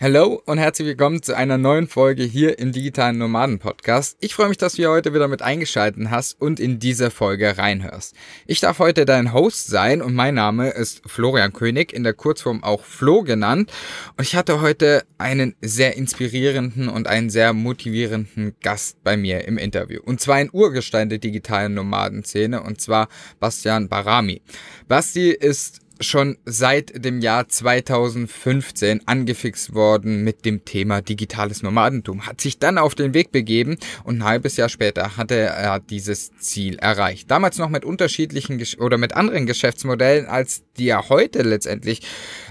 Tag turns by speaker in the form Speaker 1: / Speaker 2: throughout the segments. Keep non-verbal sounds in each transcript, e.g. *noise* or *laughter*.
Speaker 1: Hallo und herzlich willkommen zu einer neuen Folge hier im Digitalen Nomaden Podcast. Ich freue mich, dass du hier heute wieder mit eingeschaltet hast und in diese Folge reinhörst. Ich darf heute dein Host sein und mein Name ist Florian König, in der Kurzform auch Flo genannt. Und ich hatte heute einen sehr inspirierenden und einen sehr motivierenden Gast bei mir im Interview. Und zwar ein Urgestein der digitalen Nomadenszene und zwar Bastian Barami. Basti ist schon seit dem Jahr 2015 angefixt worden mit dem Thema digitales Nomadentum, hat sich dann auf den Weg begeben und ein halbes Jahr später hatte er dieses Ziel erreicht. Damals noch mit unterschiedlichen oder mit anderen Geschäftsmodellen, als die er heute letztendlich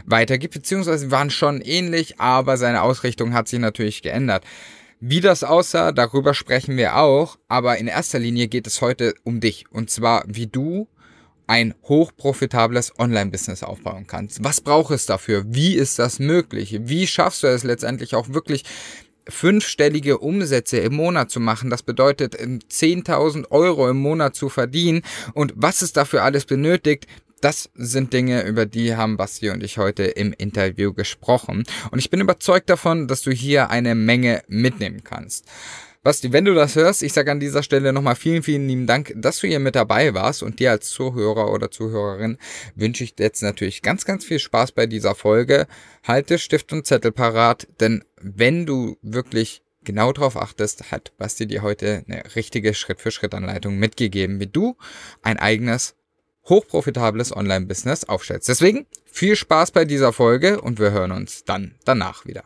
Speaker 1: weitergibt, beziehungsweise waren schon ähnlich, aber seine Ausrichtung hat sich natürlich geändert. Wie das aussah, darüber sprechen wir auch, aber in erster Linie geht es heute um dich und zwar wie du ein hochprofitables Online-Business aufbauen kannst. Was braucht es dafür? Wie ist das möglich? Wie schaffst du es letztendlich auch wirklich fünfstellige Umsätze im Monat zu machen. Das bedeutet 10.000 Euro im Monat zu verdienen. Und was es dafür alles benötigt, das sind Dinge, über die haben Basti und ich heute im Interview gesprochen. Und ich bin überzeugt davon, dass du hier eine Menge mitnehmen kannst. Basti, wenn du das hörst, ich sage an dieser Stelle nochmal vielen, vielen lieben Dank, dass du hier mit dabei warst und dir als Zuhörer oder Zuhörerin wünsche ich jetzt natürlich ganz, ganz viel Spaß bei dieser Folge. Halte Stift und Zettel parat, denn wenn du wirklich genau darauf achtest, hat Basti dir heute eine richtige Schritt-für-Schritt-Anleitung mitgegeben, wie du ein eigenes hochprofitables Online-Business aufstellst. Deswegen viel Spaß bei dieser Folge und wir hören uns dann danach wieder.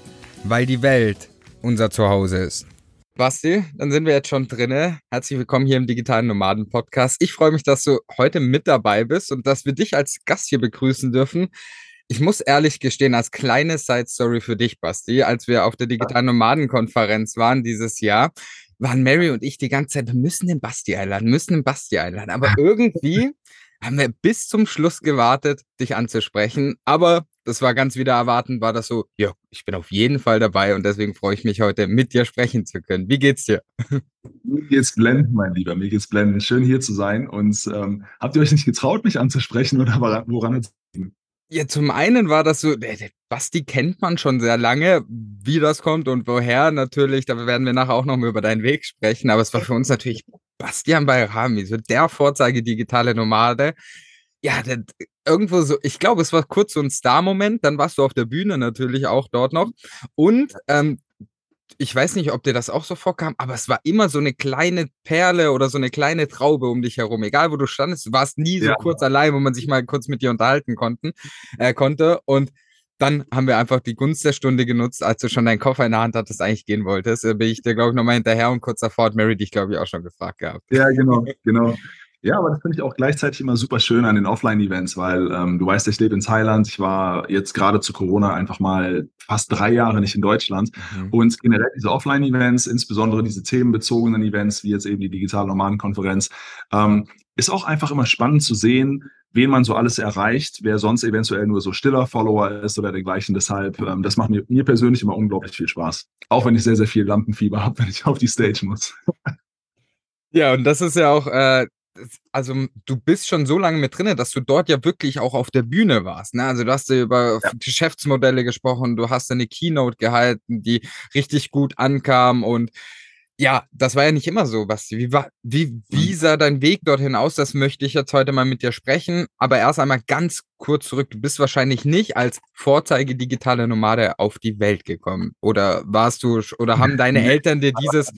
Speaker 1: weil die Welt unser Zuhause ist. Basti, dann sind wir jetzt schon drinne. Herzlich willkommen hier im Digitalen Nomaden Podcast. Ich freue mich, dass du heute mit dabei bist und dass wir dich als Gast hier begrüßen dürfen. Ich muss ehrlich gestehen, als kleine Side Story für dich, Basti, als wir auf der Digitalen Nomaden Konferenz waren dieses Jahr, waren Mary und ich die ganze Zeit, wir müssen den Basti einladen, müssen den Basti einladen. Aber *laughs* irgendwie haben wir bis zum Schluss gewartet, dich anzusprechen. Aber das war ganz wieder erwarten, war das so, ja, ich bin auf jeden Fall dabei und deswegen freue ich mich heute mit dir sprechen zu können. Wie geht's dir?
Speaker 2: Mir geht's blendend, mein Lieber, mir geht's blendend. Schön hier zu sein. Und ähm, habt ihr euch nicht getraut, mich anzusprechen oder woran es
Speaker 1: ja, zum einen war das so, Basti kennt man schon sehr lange, wie das kommt und woher natürlich, da werden wir nachher auch noch mal über deinen Weg sprechen, aber es war für uns natürlich Bastian Bayrami, so der Vorzeige digitale Nomade. Ja, der, irgendwo so, ich glaube, es war kurz so ein Star-Moment, dann warst du auf der Bühne natürlich auch dort noch. Und ähm, ich weiß nicht, ob dir das auch so vorkam, aber es war immer so eine kleine Perle oder so eine kleine Traube um dich herum. Egal, wo du standest, du warst nie so ja. kurz allein, wo man sich mal kurz mit dir unterhalten konnten, äh, konnte. Und dann haben wir einfach die Gunst der Stunde genutzt, als du schon deinen Koffer in der Hand hattest, eigentlich gehen wolltest. Da bin ich dir, glaube ich, nochmal hinterher und kurz davor hat Mary dich, glaube ich, auch schon gefragt gehabt.
Speaker 2: Ja, genau, genau. Ja, aber das finde ich auch gleichzeitig immer super schön an den Offline-Events, weil ähm, du weißt, ich lebe in Thailand. Ich war jetzt gerade zu Corona einfach mal fast drei Jahre nicht in Deutschland. Mhm. Und generell diese Offline-Events, insbesondere diese themenbezogenen Events, wie jetzt eben die digitale Nomadenkonferenz, ähm, ist auch einfach immer spannend zu sehen, wen man so alles erreicht, wer sonst eventuell nur so stiller Follower ist oder dergleichen. Deshalb, ähm, das macht mir, mir persönlich immer unglaublich viel Spaß. Auch wenn ich sehr, sehr viel Lampenfieber habe, wenn ich auf die Stage muss.
Speaker 1: Ja, und das ist ja auch äh, also du bist schon so lange mit drin, dass du dort ja wirklich auch auf der Bühne warst. Ne? Also du hast ja über ja. Geschäftsmodelle gesprochen, du hast eine Keynote gehalten, die richtig gut ankam und ja, das war ja nicht immer so, Basti. Wie, war, wie, wie mhm. sah dein Weg dorthin aus? Das möchte ich jetzt heute mal mit dir sprechen. Aber erst einmal ganz kurz zurück. Du bist wahrscheinlich nicht als Vorzeige digitale Nomade auf die Welt gekommen. Oder warst du, oder haben *laughs* deine Eltern dir dieses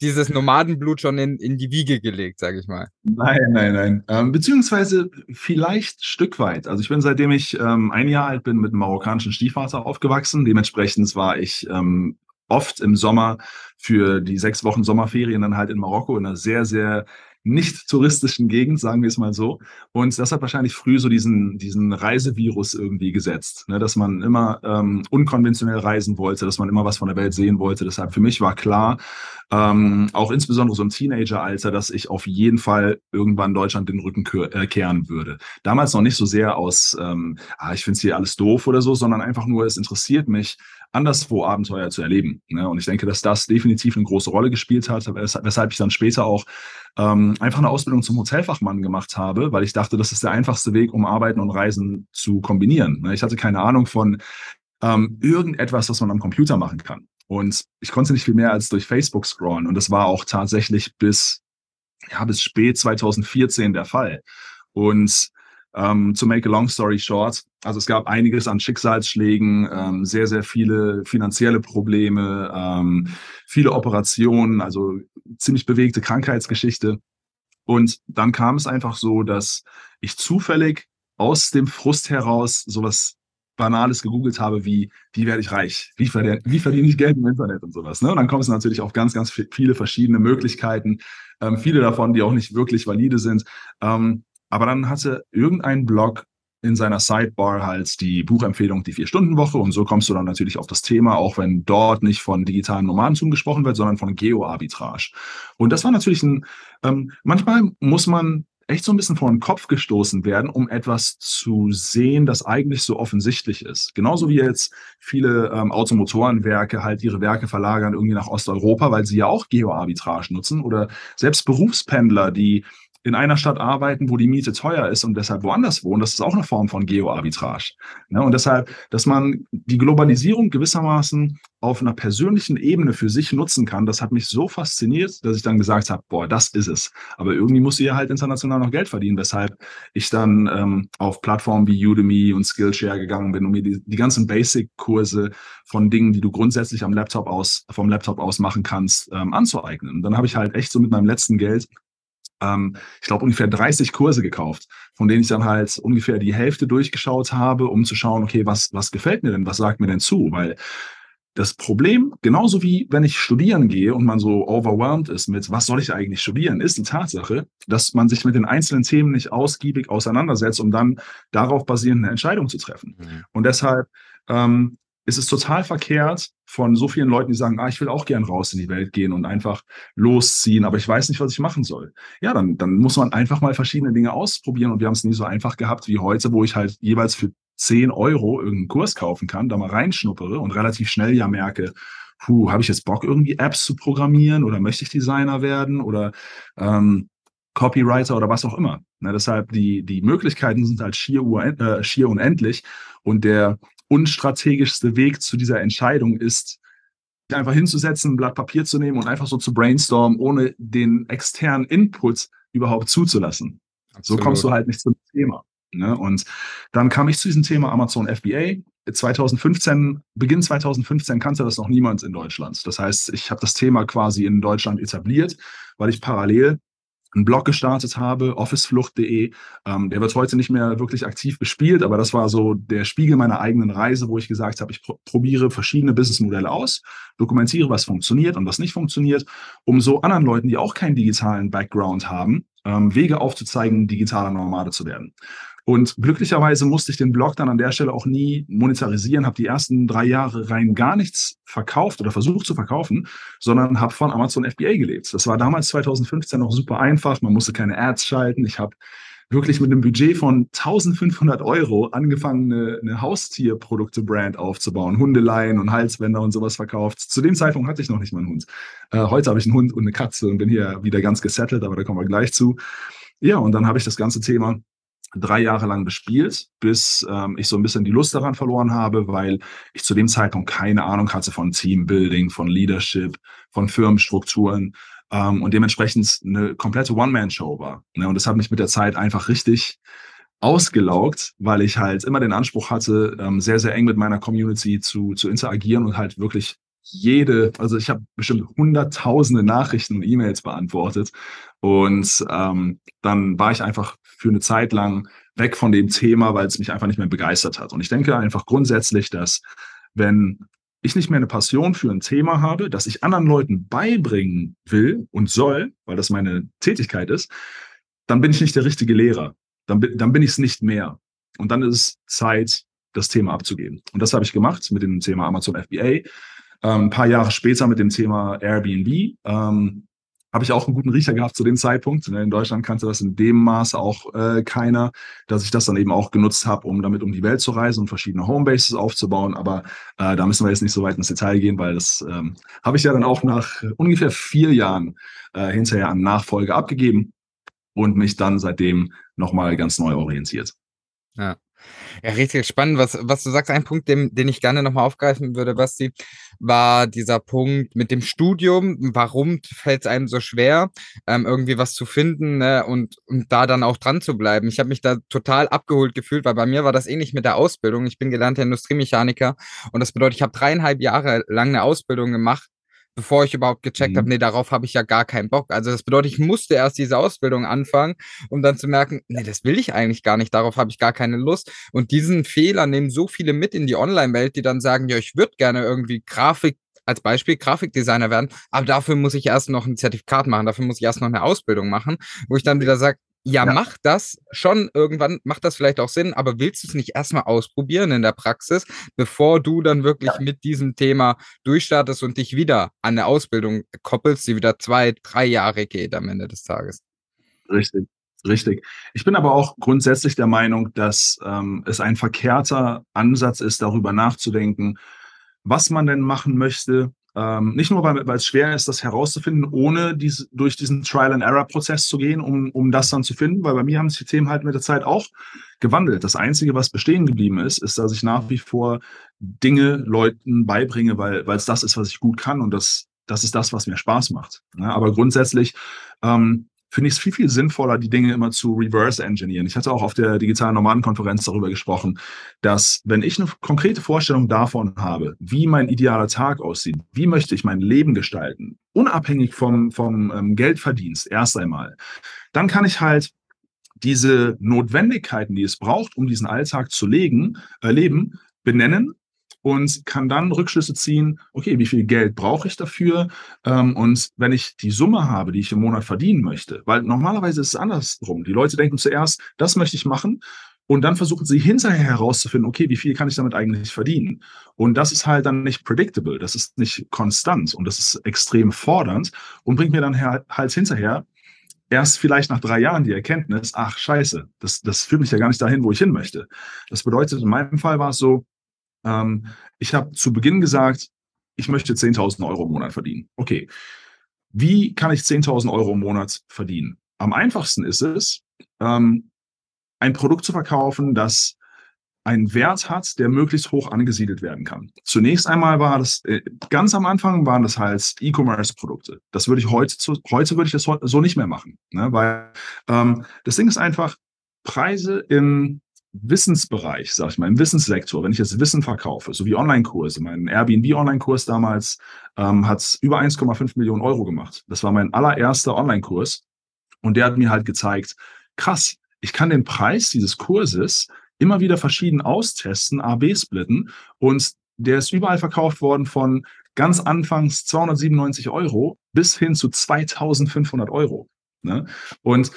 Speaker 1: dieses Nomadenblut schon in, in die Wiege gelegt, sage ich mal.
Speaker 2: Nein, nein, nein. Ähm, beziehungsweise vielleicht Stück weit. Also ich bin seitdem ich ähm, ein Jahr alt bin mit einem marokkanischen Stiefvater aufgewachsen. Dementsprechend war ich ähm, oft im Sommer für die sechs Wochen Sommerferien dann halt in Marokko in einer sehr, sehr nicht touristischen Gegend, sagen wir es mal so. Und das hat wahrscheinlich früh so diesen, diesen Reisevirus irgendwie gesetzt, ne? dass man immer ähm, unkonventionell reisen wollte, dass man immer was von der Welt sehen wollte. Deshalb für mich war klar, ähm, auch insbesondere so im Teenageralter, dass ich auf jeden Fall irgendwann Deutschland den Rücken äh, kehren würde. Damals noch nicht so sehr aus, ähm, ah, ich finde es hier alles doof oder so, sondern einfach nur, es interessiert mich, anderswo Abenteuer zu erleben. Ne? Und ich denke, dass das definitiv eine große Rolle gespielt hat, weshalb ich dann später auch ähm, einfach eine Ausbildung zum Hotelfachmann gemacht habe, weil ich dachte, das ist der einfachste Weg, um Arbeiten und Reisen zu kombinieren. Ne? Ich hatte keine Ahnung von ähm, irgendetwas, was man am Computer machen kann. Und ich konnte nicht viel mehr als durch Facebook scrollen. Und das war auch tatsächlich bis, ja, bis spät 2014 der Fall. Und ähm, to make a long story short, also es gab einiges an Schicksalsschlägen, ähm, sehr, sehr viele finanzielle Probleme, ähm, viele Operationen, also ziemlich bewegte Krankheitsgeschichte. Und dann kam es einfach so, dass ich zufällig aus dem Frust heraus sowas Banales gegoogelt habe, wie, wie werde ich reich? Wie verdiene, wie verdiene ich Geld im Internet und sowas. Ne? Und dann kommt es natürlich auf ganz, ganz viele verschiedene Möglichkeiten, ähm, viele davon, die auch nicht wirklich valide sind. Ähm, aber dann hatte irgendein Blog in seiner Sidebar halt die Buchempfehlung die Vier-Stunden-Woche und so kommst du dann natürlich auf das Thema, auch wenn dort nicht von digitalen Nomadentum gesprochen wird, sondern von Geo-Arbitrage. Und das war natürlich ein, ähm, manchmal muss man echt so ein bisschen vor den Kopf gestoßen werden, um etwas zu sehen, das eigentlich so offensichtlich ist. Genauso wie jetzt viele ähm, Automotorenwerke halt ihre Werke verlagern irgendwie nach Osteuropa, weil sie ja auch Geo-Arbitrage nutzen oder selbst Berufspendler, die in einer Stadt arbeiten, wo die Miete teuer ist und deshalb woanders wohnen, das ist auch eine Form von Geo-Arbitrage. Ne? Und deshalb, dass man die Globalisierung gewissermaßen auf einer persönlichen Ebene für sich nutzen kann, das hat mich so fasziniert, dass ich dann gesagt habe, boah, das ist es. Aber irgendwie muss sie ja halt international noch Geld verdienen, weshalb ich dann ähm, auf Plattformen wie Udemy und Skillshare gegangen bin, um mir die, die ganzen Basic-Kurse von Dingen, die du grundsätzlich am Laptop aus, vom Laptop aus machen kannst, ähm, anzueignen. Und dann habe ich halt echt so mit meinem letzten Geld ähm, ich glaube, ungefähr 30 Kurse gekauft, von denen ich dann halt ungefähr die Hälfte durchgeschaut habe, um zu schauen, okay, was, was gefällt mir denn, was sagt mir denn zu? Weil das Problem, genauso wie wenn ich studieren gehe und man so overwhelmed ist mit, was soll ich eigentlich studieren, ist die Tatsache, dass man sich mit den einzelnen Themen nicht ausgiebig auseinandersetzt, um dann darauf basierend eine Entscheidung zu treffen. Mhm. Und deshalb ähm, ist es total verkehrt von so vielen Leuten, die sagen, ah, ich will auch gern raus in die Welt gehen und einfach losziehen, aber ich weiß nicht, was ich machen soll. Ja, dann, dann muss man einfach mal verschiedene Dinge ausprobieren und wir haben es nie so einfach gehabt wie heute, wo ich halt jeweils für 10 Euro irgendeinen Kurs kaufen kann, da mal reinschnuppere und relativ schnell ja merke, puh, habe ich jetzt Bock, irgendwie Apps zu programmieren oder möchte ich Designer werden oder ähm, Copywriter oder was auch immer. Na, deshalb die, die Möglichkeiten sind halt schier, äh, schier unendlich und der unstrategischste Weg zu dieser Entscheidung ist, einfach hinzusetzen, ein Blatt Papier zu nehmen und einfach so zu brainstormen, ohne den externen Input überhaupt zuzulassen. Absolut. So kommst du halt nicht zum Thema. Ne? Und dann kam ich zu diesem Thema Amazon FBA. 2015, Beginn 2015 kannte das noch niemand in Deutschland. Das heißt, ich habe das Thema quasi in Deutschland etabliert, weil ich parallel einen Blog gestartet habe, officeflucht.de. Ähm, der wird heute nicht mehr wirklich aktiv bespielt, aber das war so der Spiegel meiner eigenen Reise, wo ich gesagt habe, ich pr probiere verschiedene Businessmodelle aus, dokumentiere, was funktioniert und was nicht funktioniert, um so anderen Leuten, die auch keinen digitalen Background haben, ähm, Wege aufzuzeigen, digitaler Nomade zu werden. Und glücklicherweise musste ich den Blog dann an der Stelle auch nie monetarisieren, habe die ersten drei Jahre rein gar nichts verkauft oder versucht zu verkaufen, sondern habe von Amazon FBA gelebt. Das war damals 2015 noch super einfach, man musste keine Ads schalten. Ich habe wirklich mit einem Budget von 1500 Euro angefangen, eine, eine Haustierprodukte-Brand aufzubauen, Hundeleien und Halsbänder und sowas verkauft. Zu dem Zeitpunkt hatte ich noch nicht mal einen Hund. Äh, heute habe ich einen Hund und eine Katze und bin hier wieder ganz gesettelt, aber da kommen wir gleich zu. Ja, und dann habe ich das ganze Thema drei Jahre lang bespielt, bis ähm, ich so ein bisschen die Lust daran verloren habe, weil ich zu dem Zeitpunkt keine Ahnung hatte von Teambuilding, von Leadership, von Firmenstrukturen ähm, und dementsprechend eine komplette One-Man-Show war. Ne? Und das hat mich mit der Zeit einfach richtig ausgelaugt, weil ich halt immer den Anspruch hatte, ähm, sehr, sehr eng mit meiner Community zu, zu interagieren und halt wirklich jede, also ich habe bestimmt hunderttausende Nachrichten und E-Mails beantwortet. Und ähm, dann war ich einfach für eine Zeit lang weg von dem Thema, weil es mich einfach nicht mehr begeistert hat. Und ich denke einfach grundsätzlich, dass wenn ich nicht mehr eine Passion für ein Thema habe, das ich anderen Leuten beibringen will und soll, weil das meine Tätigkeit ist, dann bin ich nicht der richtige Lehrer. Dann, dann bin ich es nicht mehr. Und dann ist es Zeit, das Thema abzugeben. Und das habe ich gemacht mit dem Thema Amazon FBA. Ähm, ein paar Jahre später mit dem Thema Airbnb. Ähm, habe ich auch einen guten Riecher gehabt zu dem Zeitpunkt. Ne, in Deutschland kannte das in dem Maße auch äh, keiner, dass ich das dann eben auch genutzt habe, um damit um die Welt zu reisen und verschiedene Homebases aufzubauen. Aber äh, da müssen wir jetzt nicht so weit ins Detail gehen, weil das ähm, habe ich ja dann auch nach ungefähr vier Jahren äh, hinterher an Nachfolge abgegeben und mich dann seitdem nochmal ganz neu orientiert.
Speaker 1: Ja. Ja, richtig spannend, was, was du sagst. Ein Punkt, den, den ich gerne nochmal aufgreifen würde, Basti, war dieser Punkt mit dem Studium. Warum fällt es einem so schwer, ähm, irgendwie was zu finden ne? und, und da dann auch dran zu bleiben? Ich habe mich da total abgeholt gefühlt, weil bei mir war das ähnlich mit der Ausbildung. Ich bin gelernter Industriemechaniker und das bedeutet, ich habe dreieinhalb Jahre lang eine Ausbildung gemacht bevor ich überhaupt gecheckt mhm. habe, nee, darauf habe ich ja gar keinen Bock. Also das bedeutet, ich musste erst diese Ausbildung anfangen, um dann zu merken, nee, das will ich eigentlich gar nicht, darauf habe ich gar keine Lust. Und diesen Fehler nehmen so viele mit in die Online-Welt, die dann sagen, ja, ich würde gerne irgendwie Grafik als Beispiel Grafikdesigner werden, aber dafür muss ich erst noch ein Zertifikat machen, dafür muss ich erst noch eine Ausbildung machen, wo ich dann wieder sage, ja, ja, mach das schon irgendwann, macht das vielleicht auch Sinn, aber willst du es nicht erstmal ausprobieren in der Praxis, bevor du dann wirklich ja. mit diesem Thema durchstartest und dich wieder an eine Ausbildung koppelst, die wieder zwei, drei Jahre geht am Ende des Tages?
Speaker 2: Richtig. Richtig. Ich bin aber auch grundsätzlich der Meinung, dass ähm, es ein verkehrter Ansatz ist, darüber nachzudenken, was man denn machen möchte, ähm, nicht nur, weil, es schwer ist, das herauszufinden, ohne dies, durch diesen Trial-and-Error-Prozess zu gehen, um, um das dann zu finden, weil bei mir haben sich die Themen halt mit der Zeit auch gewandelt. Das Einzige, was bestehen geblieben ist, ist, dass ich nach wie vor Dinge Leuten beibringe, weil es das ist, was ich gut kann und das, das ist das, was mir Spaß macht. Ja, aber grundsätzlich ähm, finde ich es viel, viel sinnvoller, die Dinge immer zu reverse engineeren. Ich hatte auch auf der digitalen Nomadenkonferenz darüber gesprochen, dass wenn ich eine konkrete Vorstellung davon habe, wie mein idealer Tag aussieht, wie möchte ich mein Leben gestalten, unabhängig vom, vom ähm, Geldverdienst erst einmal, dann kann ich halt diese Notwendigkeiten, die es braucht, um diesen Alltag zu legen, äh, leben, benennen und kann dann Rückschlüsse ziehen, okay, wie viel Geld brauche ich dafür? Ähm, und wenn ich die Summe habe, die ich im Monat verdienen möchte, weil normalerweise ist es andersrum. Die Leute denken zuerst, das möchte ich machen. Und dann versuchen sie hinterher herauszufinden, okay, wie viel kann ich damit eigentlich verdienen? Und das ist halt dann nicht predictable, das ist nicht konstant und das ist extrem fordernd und bringt mir dann halt hinterher erst vielleicht nach drei Jahren die Erkenntnis, ach scheiße, das, das führt mich ja gar nicht dahin, wo ich hin möchte. Das bedeutet, in meinem Fall war es so, ähm, ich habe zu Beginn gesagt, ich möchte 10.000 Euro im Monat verdienen. Okay. Wie kann ich 10.000 Euro im Monat verdienen? Am einfachsten ist es, ähm, ein Produkt zu verkaufen, das einen Wert hat, der möglichst hoch angesiedelt werden kann. Zunächst einmal war das, äh, ganz am Anfang waren das halt E-Commerce-Produkte. Das würde ich heute, heute würde ich das so nicht mehr machen, ne? weil ähm, das Ding ist einfach, Preise im Wissensbereich, sag ich mal, im Wissenssektor, wenn ich jetzt Wissen verkaufe, so wie Online-Kurse, mein Airbnb-Online-Kurs damals ähm, hat über 1,5 Millionen Euro gemacht. Das war mein allererster Online-Kurs und der hat mir halt gezeigt, krass, ich kann den Preis dieses Kurses immer wieder verschieden austesten, A-B splitten und der ist überall verkauft worden von ganz anfangs 297 Euro bis hin zu 2500 Euro. Ne? Und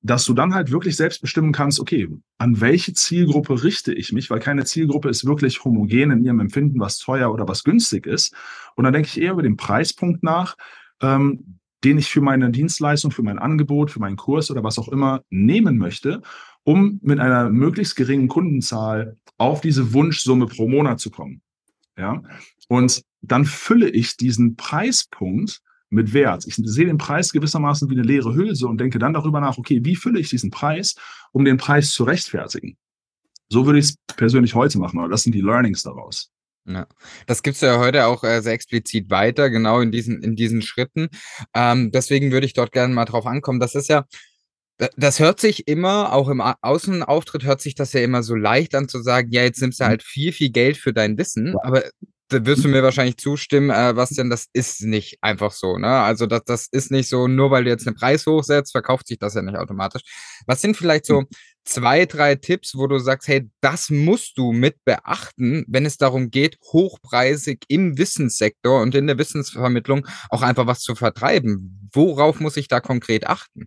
Speaker 2: dass du dann halt wirklich selbst bestimmen kannst, okay, an welche Zielgruppe richte ich mich, weil keine Zielgruppe ist wirklich homogen in ihrem Empfinden, was teuer oder was günstig ist. Und dann denke ich eher über den Preispunkt nach, ähm, den ich für meine Dienstleistung, für mein Angebot, für meinen Kurs oder was auch immer nehmen möchte, um mit einer möglichst geringen Kundenzahl auf diese Wunschsumme pro Monat zu kommen. Ja, und dann fülle ich diesen Preispunkt mit Wert. Ich sehe den Preis gewissermaßen wie eine leere Hülse und denke dann darüber nach, okay, wie fülle ich diesen Preis, um den Preis zu rechtfertigen? So würde ich es persönlich heute machen, aber das sind die Learnings daraus.
Speaker 1: Ja, das gibst du ja heute auch äh, sehr explizit weiter, genau in diesen, in diesen Schritten. Ähm, deswegen würde ich dort gerne mal drauf ankommen. Das ist ja, das hört sich immer, auch im Außenauftritt hört sich das ja immer so leicht an zu sagen, ja, jetzt nimmst du mhm. halt viel, viel Geld für dein Wissen, aber da wirst du mir wahrscheinlich zustimmen, äh, Bastian, das ist nicht einfach so. Ne? Also das, das ist nicht so, nur weil du jetzt einen Preis hochsetzt, verkauft sich das ja nicht automatisch. Was sind vielleicht so zwei, drei Tipps, wo du sagst, hey, das musst du mit beachten, wenn es darum geht, hochpreisig im Wissenssektor und in der Wissensvermittlung auch einfach was zu vertreiben. Worauf muss ich da konkret achten?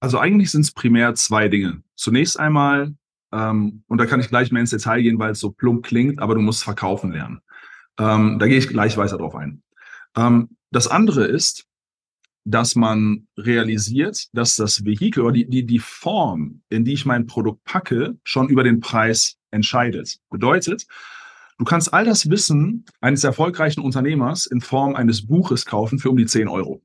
Speaker 2: Also eigentlich sind es primär zwei Dinge. Zunächst einmal, ähm, und da kann ich gleich mehr ins Detail gehen, weil es so plump klingt, aber du musst verkaufen lernen. Ähm, da gehe ich gleich weiter drauf ein. Ähm, das andere ist, dass man realisiert, dass das Vehikel oder die, die, die Form, in die ich mein Produkt packe, schon über den Preis entscheidet. Bedeutet, du kannst all das Wissen eines erfolgreichen Unternehmers in Form eines Buches kaufen für um die 10 Euro.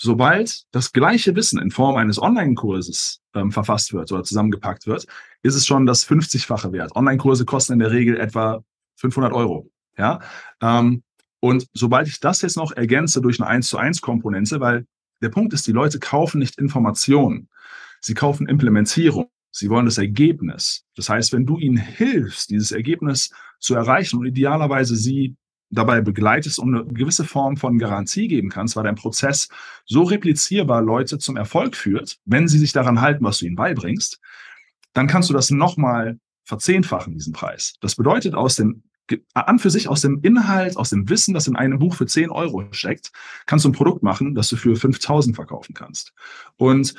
Speaker 2: Sobald das gleiche Wissen in Form eines Online-Kurses ähm, verfasst wird oder zusammengepackt wird, ist es schon das 50-fache wert. Online-Kurse kosten in der Regel etwa 500 Euro. Ja, ähm, und sobald ich das jetzt noch ergänze durch eine 1 zu 1 Komponente, weil der Punkt ist, die Leute kaufen nicht Informationen, sie kaufen Implementierung. Sie wollen das Ergebnis. Das heißt, wenn du ihnen hilfst, dieses Ergebnis zu erreichen und idealerweise sie dabei begleitest und eine gewisse Form von Garantie geben kannst, weil dein Prozess so replizierbar Leute zum Erfolg führt, wenn sie sich daran halten, was du ihnen beibringst, dann kannst du das nochmal verzehnfachen, diesen Preis. Das bedeutet, aus dem an für sich aus dem Inhalt, aus dem Wissen, das in einem Buch für 10 Euro steckt, kannst du ein Produkt machen, das du für 5000 verkaufen kannst. Und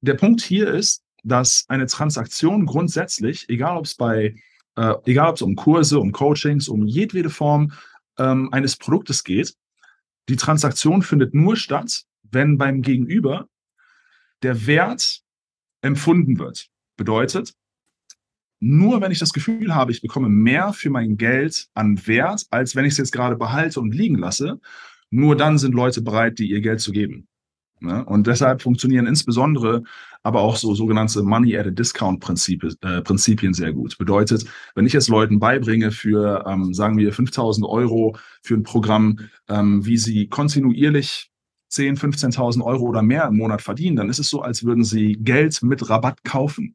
Speaker 2: der Punkt hier ist, dass eine Transaktion grundsätzlich, egal ob es bei, äh, egal ob es um Kurse, um Coachings, um jedwede Form ähm, eines Produktes geht, die Transaktion findet nur statt, wenn beim Gegenüber der Wert empfunden wird. Bedeutet, nur wenn ich das Gefühl habe, ich bekomme mehr für mein Geld an Wert, als wenn ich es jetzt gerade behalte und liegen lasse, nur dann sind Leute bereit, dir ihr Geld zu geben. Ne? Und deshalb funktionieren insbesondere aber auch so sogenannte Money at a Discount Prinzipien, äh, Prinzipien sehr gut. Bedeutet, wenn ich jetzt Leuten beibringe für, ähm, sagen wir, 5000 Euro für ein Programm, ähm, wie sie kontinuierlich 10, 15.000 Euro oder mehr im Monat verdienen, dann ist es so, als würden sie Geld mit Rabatt kaufen.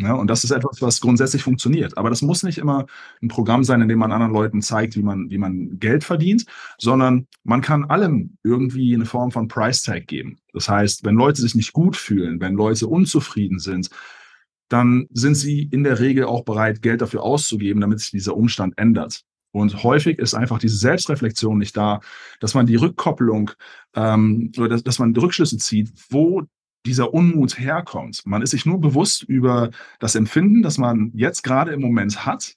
Speaker 2: Ja, und das ist etwas, was grundsätzlich funktioniert. Aber das muss nicht immer ein Programm sein, in dem man anderen Leuten zeigt, wie man, wie man Geld verdient, sondern man kann allem irgendwie eine Form von Price Tag geben. Das heißt, wenn Leute sich nicht gut fühlen, wenn Leute unzufrieden sind, dann sind sie in der Regel auch bereit, Geld dafür auszugeben, damit sich dieser Umstand ändert. Und häufig ist einfach diese Selbstreflexion nicht da, dass man die Rückkopplung ähm, oder dass, dass man Rückschlüsse zieht, wo dieser Unmut herkommt. Man ist sich nur bewusst über das Empfinden, das man jetzt gerade im Moment hat,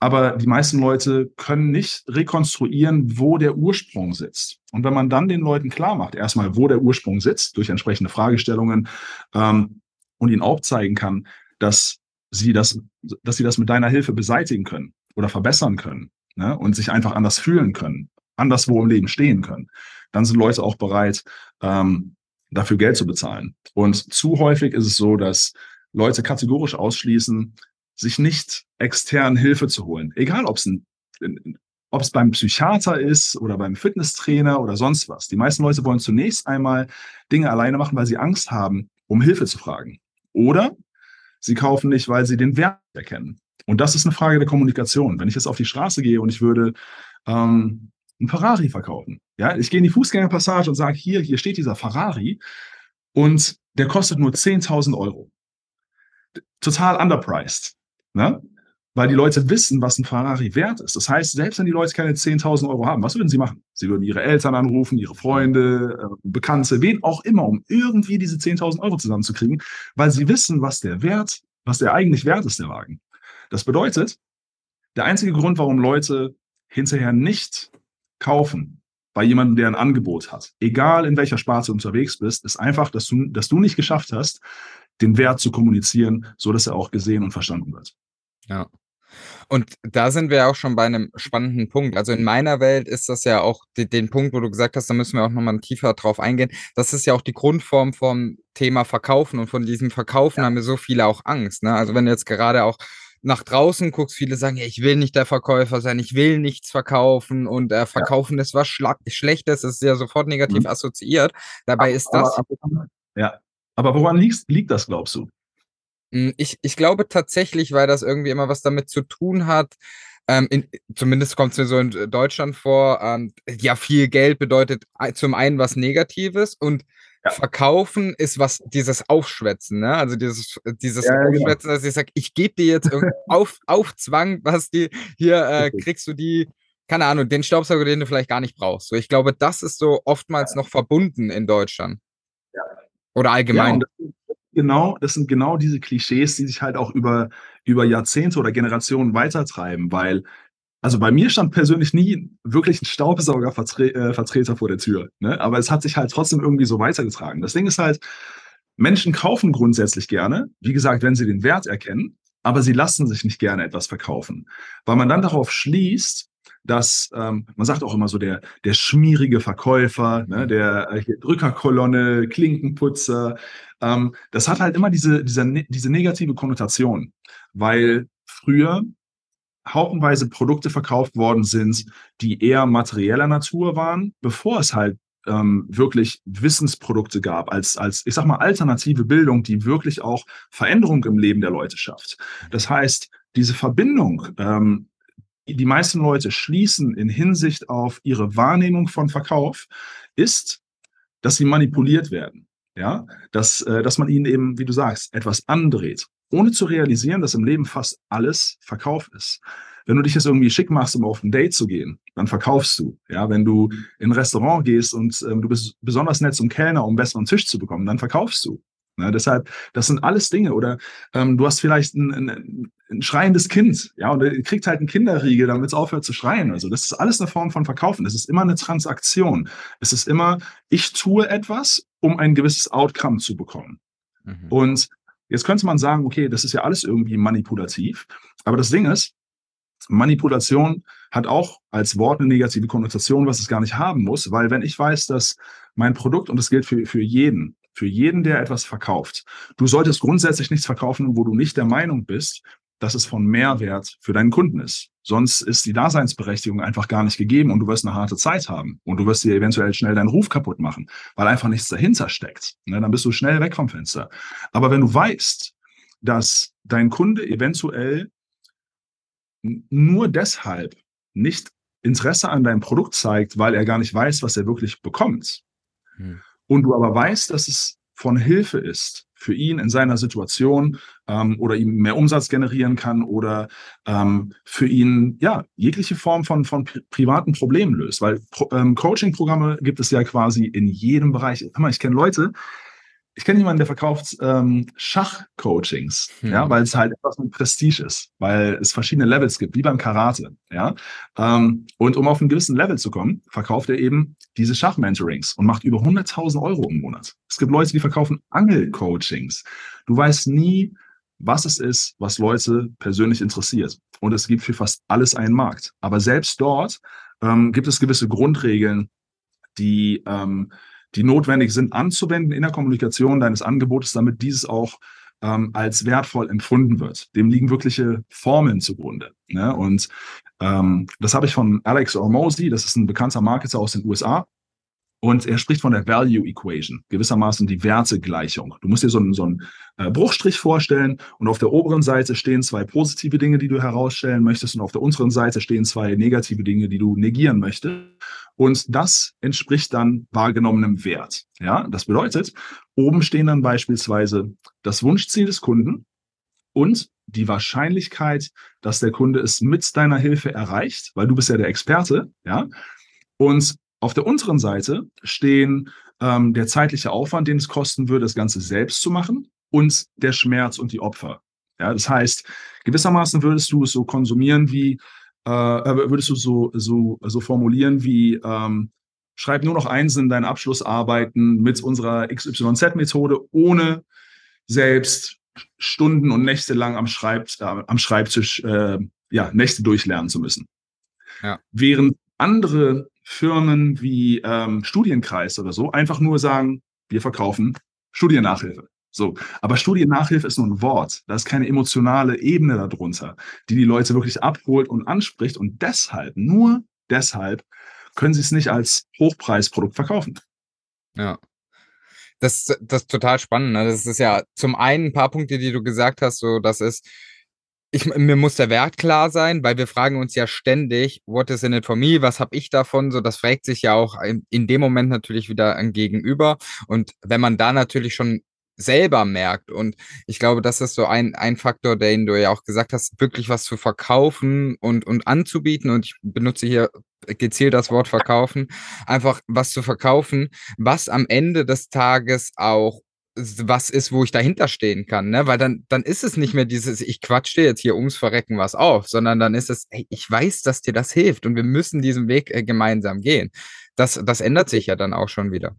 Speaker 2: aber die meisten Leute können nicht rekonstruieren, wo der Ursprung sitzt. Und wenn man dann den Leuten klar macht, erstmal, wo der Ursprung sitzt, durch entsprechende Fragestellungen ähm, und ihnen aufzeigen kann, dass sie das, dass sie das mit deiner Hilfe beseitigen können oder verbessern können ne, und sich einfach anders fühlen können, anderswo im Leben stehen können, dann sind Leute auch bereit, ähm, dafür Geld zu bezahlen. Und zu häufig ist es so, dass Leute kategorisch ausschließen, sich nicht extern Hilfe zu holen. Egal, ob es ein ob es beim Psychiater ist oder beim Fitnesstrainer oder sonst was. Die meisten Leute wollen zunächst einmal Dinge alleine machen, weil sie Angst haben, um Hilfe zu fragen. Oder sie kaufen nicht, weil sie den Wert erkennen. Und das ist eine Frage der Kommunikation. Wenn ich jetzt auf die Straße gehe und ich würde ähm, einen Ferrari verkaufen. Ja, ich gehe in die Fußgängerpassage und sage, hier, hier steht dieser Ferrari und der kostet nur 10.000 Euro. Total underpriced. Ne? Weil die Leute wissen, was ein Ferrari wert ist. Das heißt, selbst wenn die Leute keine 10.000 Euro haben, was würden sie machen? Sie würden ihre Eltern anrufen, ihre Freunde, äh, Bekannte, wen auch immer, um irgendwie diese 10.000 Euro zusammenzukriegen, weil sie wissen, was der Wert, was der eigentlich wert ist, der Wagen. Das bedeutet, der einzige Grund, warum Leute hinterher nicht kaufen bei jemandem, der ein Angebot hat, egal in welcher Sparte du unterwegs bist, ist einfach, dass du, dass du nicht geschafft hast, den Wert zu kommunizieren, so dass er auch gesehen und verstanden wird.
Speaker 1: Ja. Und da sind wir auch schon bei einem spannenden Punkt. Also in meiner Welt ist das ja auch die, den Punkt, wo du gesagt hast, da müssen wir auch nochmal tiefer drauf eingehen. Das ist ja auch die Grundform vom Thema Verkaufen und von diesem Verkaufen ja. haben wir so viele auch Angst. Ne? Also wenn du jetzt gerade auch nach draußen guckst, viele sagen, ja, ich will nicht der Verkäufer sein, ich will nichts verkaufen und äh, verkaufen ja. ist was Schlechtes, ist ja sofort negativ mhm. assoziiert. Dabei aber, ist das.
Speaker 2: Aber, ja, aber woran liegt, liegt das, glaubst du?
Speaker 1: Hm, ich, ich glaube tatsächlich, weil das irgendwie immer was damit zu tun hat, ähm, in, zumindest kommt es mir so in Deutschland vor, ähm, ja, viel Geld bedeutet zum einen was Negatives und ja. Verkaufen ist was, dieses Aufschwätzen, ne? Also dieses, dieses ja, genau. Aufschwätzen, genau. dass ich sage, ich gebe dir jetzt auf, auf Zwang, was die, hier äh, kriegst du die, keine Ahnung, den Staubsauger, den du vielleicht gar nicht brauchst. So, ich glaube, das ist so oftmals noch verbunden in Deutschland. Ja. Oder allgemein.
Speaker 2: Ja, genau, das sind genau diese Klischees, die sich halt auch über, über Jahrzehnte oder Generationen weitertreiben, weil also bei mir stand persönlich nie wirklich ein Staubsaugervertreter äh, vor der Tür. Ne? Aber es hat sich halt trotzdem irgendwie so weitergetragen. Das Ding ist halt, Menschen kaufen grundsätzlich gerne, wie gesagt, wenn sie den Wert erkennen, aber sie lassen sich nicht gerne etwas verkaufen. Weil man dann darauf schließt, dass ähm, man sagt auch immer so der der schmierige Verkäufer, ne, der äh, Drückerkolonne, Klinkenputzer, ähm, das hat halt immer diese diese ne, diese negative Konnotation, weil früher haufenweise Produkte verkauft worden sind, die eher materieller Natur waren, bevor es halt ähm, wirklich Wissensprodukte gab, als, als, ich sag mal, alternative Bildung, die wirklich auch Veränderung im Leben der Leute schafft. Das heißt, diese Verbindung, ähm, die meisten Leute schließen in Hinsicht auf ihre Wahrnehmung von Verkauf, ist, dass sie manipuliert werden. Ja, dass, äh, dass man ihnen eben, wie du sagst, etwas andreht ohne zu realisieren, dass im Leben fast alles Verkauf ist. Wenn du dich jetzt irgendwie schick machst, um auf ein Date zu gehen, dann verkaufst du. Ja, wenn du in ein Restaurant gehst und ähm, du bist besonders nett zum Kellner, um einen besseren Tisch zu bekommen, dann verkaufst du. Ne, deshalb, das sind alles Dinge. Oder ähm, du hast vielleicht ein, ein, ein schreiendes Kind, ja, und kriegt halt einen Kinderriegel, damit es aufhört zu schreien. Also das ist alles eine Form von Verkaufen. Es ist immer eine Transaktion. Es ist immer, ich tue etwas, um ein gewisses Outcome zu bekommen. Mhm. Und Jetzt könnte man sagen, okay, das ist ja alles irgendwie manipulativ. Aber das Ding ist, Manipulation hat auch als Wort eine negative Konnotation, was es gar nicht haben muss, weil wenn ich weiß, dass mein Produkt, und das gilt für, für jeden, für jeden, der etwas verkauft, du solltest grundsätzlich nichts verkaufen, wo du nicht der Meinung bist, dass es von Mehrwert für deinen Kunden ist. Sonst ist die Daseinsberechtigung einfach gar nicht gegeben und du wirst eine harte Zeit haben und du wirst dir eventuell schnell deinen Ruf kaputt machen, weil einfach nichts dahinter steckt. Ne, dann bist du schnell weg vom Fenster. Aber wenn du weißt, dass dein Kunde eventuell nur deshalb nicht Interesse an deinem Produkt zeigt, weil er gar nicht weiß, was er wirklich bekommt, hm. und du aber weißt, dass es von Hilfe ist, für ihn in seiner Situation ähm, oder ihm mehr Umsatz generieren kann oder ähm, für ihn ja jegliche Form von, von privaten Problemen löst. Weil ähm, Coaching-Programme gibt es ja quasi in jedem Bereich. Mal, ich kenne Leute, ich kenne jemanden, der verkauft ähm, Schachcoachings, hm. ja, weil es halt etwas mit Prestige ist, weil es verschiedene Levels gibt, wie beim Karate, ja. Ähm, und um auf einen gewissen Level zu kommen, verkauft er eben diese Schachmentorings und macht über 100.000 Euro im Monat. Es gibt Leute, die verkaufen Angelcoachings. Du weißt nie, was es ist, was Leute persönlich interessiert. Und es gibt für fast alles einen Markt. Aber selbst dort ähm, gibt es gewisse Grundregeln, die ähm, die notwendig sind anzuwenden in der Kommunikation deines Angebotes, damit dieses auch ähm, als wertvoll empfunden wird. Dem liegen wirkliche Formeln zugrunde. Ne? Und ähm, das habe ich von Alex Ormosi, das ist ein bekannter Marketer aus den USA. Und er spricht von der Value Equation, gewissermaßen die Wertegleichung. Du musst dir so einen, so einen äh, Bruchstrich vorstellen und auf der oberen Seite stehen zwei positive Dinge, die du herausstellen möchtest und auf der unteren Seite stehen zwei negative Dinge, die du negieren möchtest. Und das entspricht dann wahrgenommenem Wert. Ja, das bedeutet, oben stehen dann beispielsweise das Wunschziel des Kunden und die Wahrscheinlichkeit, dass der Kunde es mit deiner Hilfe erreicht, weil du bist ja der Experte, ja. Und auf der unteren Seite stehen ähm, der zeitliche Aufwand, den es kosten würde, das Ganze selbst zu machen und der Schmerz und die Opfer. Ja, das heißt, gewissermaßen würdest du es so konsumieren wie äh, würdest du so, so, so formulieren wie, ähm, schreib nur noch eins in deine Abschlussarbeiten mit unserer XYZ-Methode, ohne selbst Stunden und Nächte lang am, Schreib, äh, am Schreibtisch äh, ja, Nächte durchlernen zu müssen. Ja. Während andere Firmen wie ähm, Studienkreis oder so einfach nur sagen, wir verkaufen Studiennachhilfe. So, aber Studiennachhilfe ist nur ein Wort. Da ist keine emotionale Ebene darunter, die die Leute wirklich abholt und anspricht. Und deshalb, nur deshalb, können sie es nicht als Hochpreisprodukt verkaufen.
Speaker 1: Ja. Das, das ist total spannend. Ne? Das ist ja zum einen ein paar Punkte, die du gesagt hast, so, das ist, ich, mir muss der Wert klar sein, weil wir fragen uns ja ständig, what is in it for me? Was habe ich davon? So, das fragt sich ja auch in, in dem Moment natürlich wieder ein Gegenüber. Und wenn man da natürlich schon selber merkt. Und ich glaube, das ist so ein, ein Faktor, den du ja auch gesagt hast, wirklich was zu verkaufen und, und anzubieten. Und ich benutze hier gezielt das Wort verkaufen, einfach was zu verkaufen, was am Ende des Tages auch was ist, wo ich dahinter stehen kann, ne? Weil dann, dann ist es nicht mehr dieses, ich quatsch dir jetzt hier ums Verrecken was auf, sondern dann ist es, ey, ich weiß, dass dir das hilft und wir müssen diesen Weg äh, gemeinsam gehen. Das, das ändert sich ja dann auch schon wieder.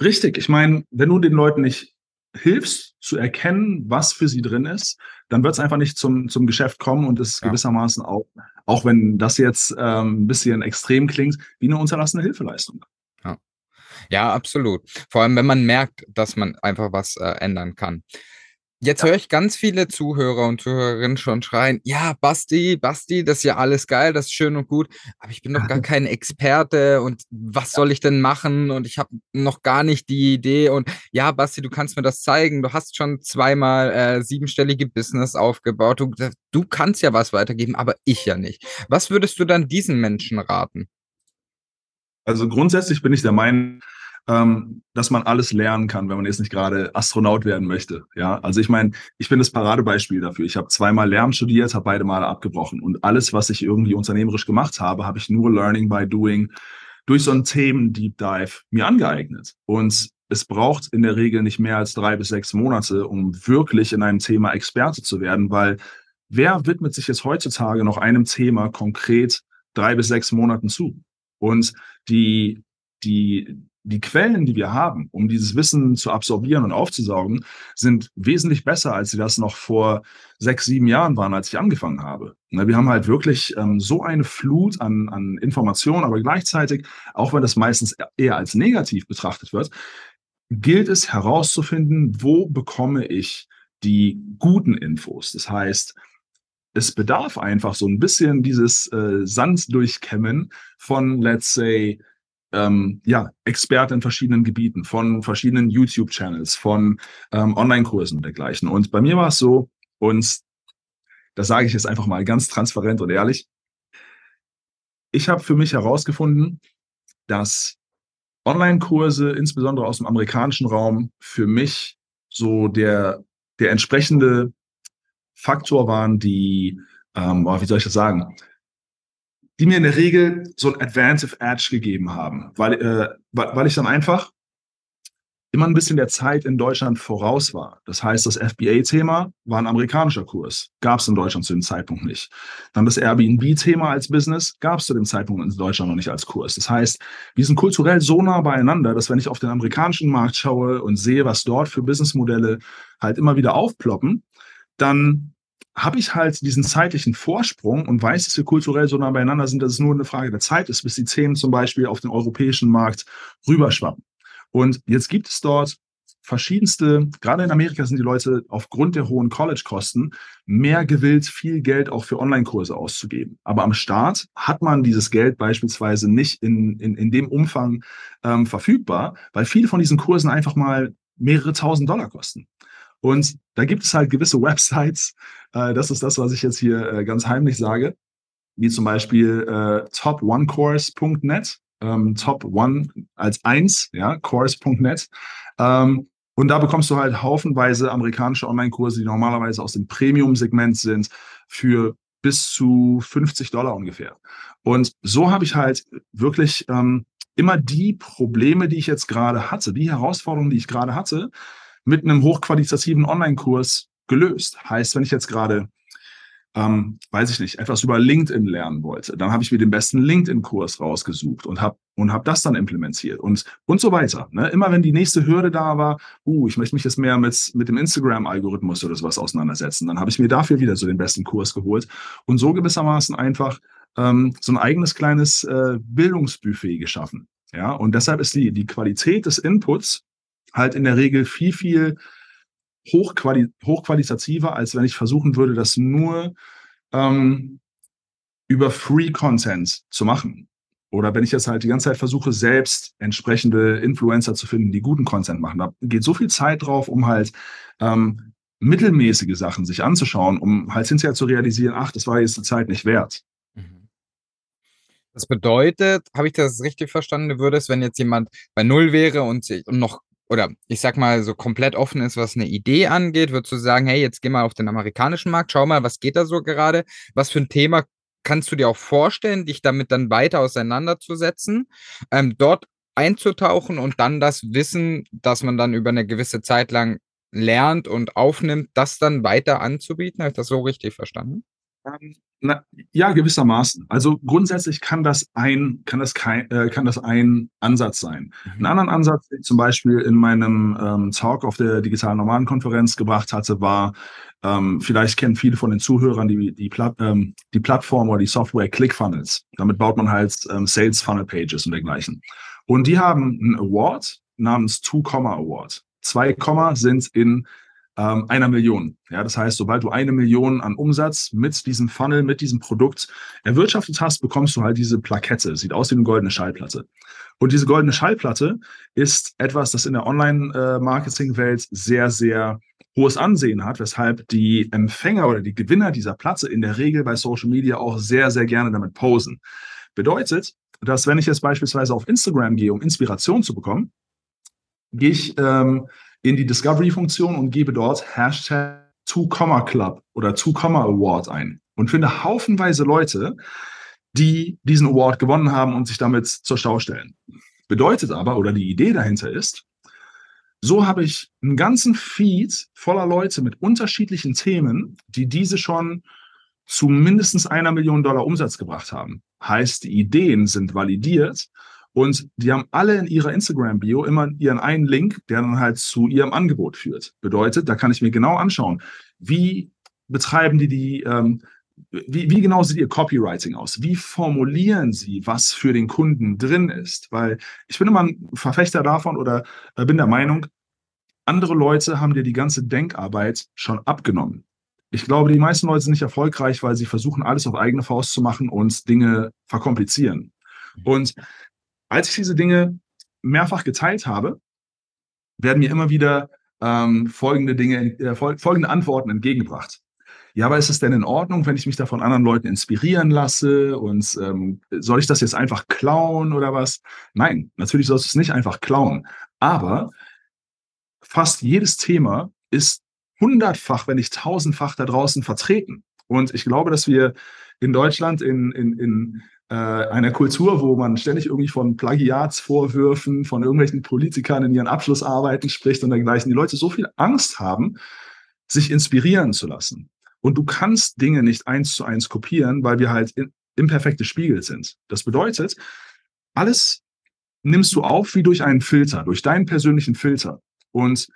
Speaker 2: Richtig. Ich meine, wenn du den Leuten nicht hilfst zu erkennen, was für sie drin ist, dann wird es einfach nicht zum, zum Geschäft kommen und es ja. gewissermaßen auch, auch wenn das jetzt ähm, ein bisschen extrem klingt, wie eine unterlassene Hilfeleistung.
Speaker 1: Ja. ja, absolut. Vor allem, wenn man merkt, dass man einfach was äh, ändern kann. Jetzt höre ich ganz viele Zuhörer und Zuhörerinnen schon schreien, ja, Basti, Basti, das ist ja alles geil, das ist schön und gut, aber ich bin doch gar *laughs* kein Experte und was soll ich denn machen? Und ich habe noch gar nicht die Idee und ja, Basti, du kannst mir das zeigen, du hast schon zweimal äh, siebenstellige Business aufgebaut, du, du kannst ja was weitergeben, aber ich ja nicht. Was würdest du dann diesen Menschen raten?
Speaker 2: Also grundsätzlich bin ich der Meinung, ähm, dass man alles lernen kann, wenn man jetzt nicht gerade Astronaut werden möchte. Ja, also ich meine, ich bin das Paradebeispiel dafür. Ich habe zweimal Lärm studiert, habe beide Male abgebrochen und alles, was ich irgendwie unternehmerisch gemacht habe, habe ich nur Learning by Doing durch so einen Themen-Deep Dive mir angeeignet. Und es braucht in der Regel nicht mehr als drei bis sechs Monate, um wirklich in einem Thema Experte zu werden, weil wer widmet sich jetzt heutzutage noch einem Thema konkret drei bis sechs Monaten zu? Und die, die, die Quellen, die wir haben, um dieses Wissen zu absorbieren und aufzusaugen, sind wesentlich besser, als sie das noch vor sechs, sieben Jahren waren, als ich angefangen habe. Wir haben halt wirklich ähm, so eine Flut an, an Informationen, aber gleichzeitig, auch wenn das meistens eher als negativ betrachtet wird, gilt es herauszufinden, wo bekomme ich die guten Infos. Das heißt, es bedarf einfach so ein bisschen dieses äh, Sand durchkämmen von, let's say, ähm, ja, Experten in verschiedenen Gebieten, von verschiedenen YouTube-Channels, von ähm, Online-Kursen und dergleichen. Und bei mir war es so, und das sage ich jetzt einfach mal ganz transparent und ehrlich, ich habe für mich herausgefunden, dass Online-Kurse, insbesondere aus dem amerikanischen Raum, für mich so der, der entsprechende Faktor waren, die, ähm, wie soll ich das sagen, die mir in der Regel so ein Advantage Edge gegeben haben, weil, äh, weil ich dann einfach immer ein bisschen der Zeit in Deutschland voraus war. Das heißt, das FBA-Thema war ein amerikanischer Kurs, gab es in Deutschland zu dem Zeitpunkt nicht. Dann das Airbnb-Thema als Business gab es zu dem Zeitpunkt in Deutschland noch nicht als Kurs. Das heißt, wir sind kulturell so nah beieinander, dass wenn ich auf den amerikanischen Markt schaue und sehe, was dort für Businessmodelle halt immer wieder aufploppen, dann habe ich halt diesen zeitlichen Vorsprung und weiß, dass wir kulturell so nah beieinander sind, dass es nur eine Frage der Zeit ist, bis die Themen zum Beispiel auf den europäischen Markt rüberschwappen. Und jetzt gibt es dort verschiedenste, gerade in Amerika sind die Leute aufgrund der hohen College-Kosten mehr gewillt, viel Geld auch für Online-Kurse auszugeben. Aber am Start hat man dieses Geld beispielsweise nicht in, in, in dem Umfang ähm, verfügbar, weil viele von diesen Kursen einfach mal mehrere tausend Dollar kosten. Und da gibt es halt gewisse Websites, äh, das ist das, was ich jetzt hier äh, ganz heimlich sage, wie zum Beispiel äh, top1course.net, ähm, top one als eins, ja, course.net. Ähm, und da bekommst du halt haufenweise amerikanische Online-Kurse, die normalerweise aus dem Premium-Segment sind, für bis zu 50 Dollar ungefähr. Und so habe ich halt wirklich ähm, immer die Probleme, die ich jetzt gerade hatte, die Herausforderungen, die ich gerade hatte, mit einem hochqualitativen Online-Kurs gelöst. Heißt, wenn ich jetzt gerade, ähm, weiß ich nicht, etwas über LinkedIn lernen wollte, dann habe ich mir den besten LinkedIn-Kurs rausgesucht und habe und hab das dann implementiert und, und so weiter. Ne? Immer wenn die nächste Hürde da war, uh, ich möchte mich jetzt mehr mit, mit dem Instagram-Algorithmus oder sowas auseinandersetzen, dann habe ich mir dafür wieder so den besten Kurs geholt und so gewissermaßen einfach ähm, so ein eigenes kleines äh, Bildungsbuffet geschaffen. Ja, und deshalb ist die, die Qualität des Inputs halt in der Regel viel, viel hochquali hochqualitativer, als wenn ich versuchen würde, das nur ähm, über Free Content zu machen. Oder wenn ich jetzt halt die ganze Zeit versuche, selbst entsprechende Influencer zu finden, die guten Content machen. Da geht so viel Zeit drauf, um halt ähm, mittelmäßige Sachen sich anzuschauen, um halt hinterher zu realisieren, ach, das war jetzt die Zeit nicht wert. Mhm.
Speaker 1: Das bedeutet, habe ich das richtig verstanden, du würdest, wenn jetzt jemand bei Null wäre und, sich, und noch, oder ich sag mal, so komplett offen ist, was eine Idee angeht, würdest du sagen, hey, jetzt geh mal auf den amerikanischen Markt, schau mal, was geht da so gerade, was für ein Thema kannst du dir auch vorstellen, dich damit dann weiter auseinanderzusetzen, ähm, dort einzutauchen und dann das Wissen, das man dann über eine gewisse Zeit lang lernt und aufnimmt, das dann weiter anzubieten? Habe ich das so richtig verstanden?
Speaker 2: Ähm, na, ja, gewissermaßen. Also grundsätzlich kann das ein, kann das kein, äh, kann das ein Ansatz sein. Mhm. Einen anderen Ansatz, den ich zum Beispiel in meinem ähm, Talk auf der digitalen Nomadenkonferenz gebracht hatte, war, ähm, vielleicht kennen viele von den Zuhörern die, die, Plat ähm, die Plattform oder die Software ClickFunnels. Damit baut man halt ähm, Sales Funnel Pages und dergleichen. Und die haben einen Award namens Two Comma Award. Zwei Komma sind in ähm, einer Million. Ja, das heißt, sobald du eine Million an Umsatz mit diesem Funnel, mit diesem Produkt erwirtschaftet hast, bekommst du halt diese Plakette. Sieht aus wie eine goldene Schallplatte. Und diese goldene Schallplatte ist etwas, das in der Online-Marketing-Welt sehr, sehr hohes Ansehen hat, weshalb die Empfänger oder die Gewinner dieser Platte in der Regel bei Social Media auch sehr, sehr gerne damit posen. Bedeutet, dass wenn ich jetzt beispielsweise auf Instagram gehe, um Inspiration zu bekommen, gehe ich ähm, in die Discovery-Funktion und gebe dort Hashtag 2 Club oder 2 Award ein und finde haufenweise Leute, die diesen Award gewonnen haben und sich damit zur Stau stellen. Bedeutet aber, oder die Idee dahinter ist, so habe ich einen ganzen Feed voller Leute mit unterschiedlichen Themen, die diese schon zu mindestens einer Million Dollar Umsatz gebracht haben. Heißt, die Ideen sind validiert und die haben alle in ihrer Instagram-Bio immer ihren einen Link, der dann halt zu ihrem Angebot führt. Bedeutet, da kann ich mir genau anschauen, wie betreiben die die, ähm, wie, wie genau sieht ihr Copywriting aus? Wie formulieren sie, was für den Kunden drin ist? Weil ich bin immer ein Verfechter davon oder äh, bin der Meinung, andere Leute haben dir die ganze Denkarbeit schon abgenommen. Ich glaube, die meisten Leute sind nicht erfolgreich, weil sie versuchen, alles auf eigene Faust zu machen und Dinge verkomplizieren. Und als ich diese Dinge mehrfach geteilt habe, werden mir immer wieder ähm, folgende Dinge, äh, folgende Antworten entgegengebracht. Ja, aber ist es denn in Ordnung, wenn ich mich da von anderen Leuten inspirieren lasse? Und ähm, soll ich das jetzt einfach klauen oder was? Nein, natürlich sollst du es nicht einfach klauen. Aber fast jedes Thema ist hundertfach, wenn nicht tausendfach da draußen vertreten. Und ich glaube, dass wir in Deutschland in, in, in einer Kultur, wo man ständig irgendwie von Plagiatsvorwürfen, von irgendwelchen Politikern in ihren Abschlussarbeiten spricht und dergleichen, die Leute so viel Angst haben, sich inspirieren zu lassen. Und du kannst Dinge nicht eins zu eins kopieren, weil wir halt in, imperfekte Spiegel sind. Das bedeutet, alles nimmst du auf wie durch einen Filter, durch deinen persönlichen Filter. Und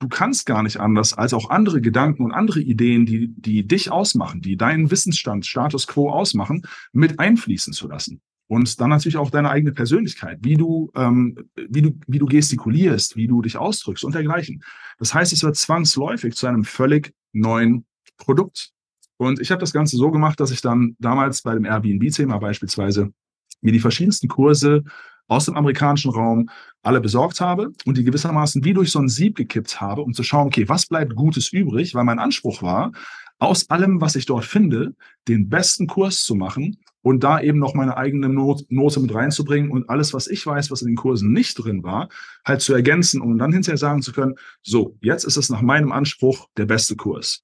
Speaker 2: du kannst gar nicht anders, als auch andere Gedanken und andere Ideen, die, die dich ausmachen, die deinen Wissensstand, Status quo ausmachen, mit einfließen zu lassen. Und dann natürlich auch deine eigene Persönlichkeit, wie du, ähm, wie du, wie du gestikulierst, wie du dich ausdrückst und dergleichen. Das heißt, es wird zwangsläufig zu einem völlig neuen Produkt. Und ich habe das Ganze so gemacht, dass ich dann damals bei dem Airbnb-Thema beispielsweise mir die verschiedensten Kurse aus dem amerikanischen Raum alle besorgt habe und die gewissermaßen wie durch so ein Sieb gekippt habe, um zu schauen, okay, was bleibt Gutes übrig, weil mein Anspruch war, aus allem, was ich dort finde, den besten Kurs zu machen und da eben noch meine eigene Not Note mit reinzubringen und alles, was ich weiß, was in den Kursen nicht drin war, halt zu ergänzen, um dann hinterher sagen zu können, so, jetzt ist es nach meinem Anspruch der beste Kurs.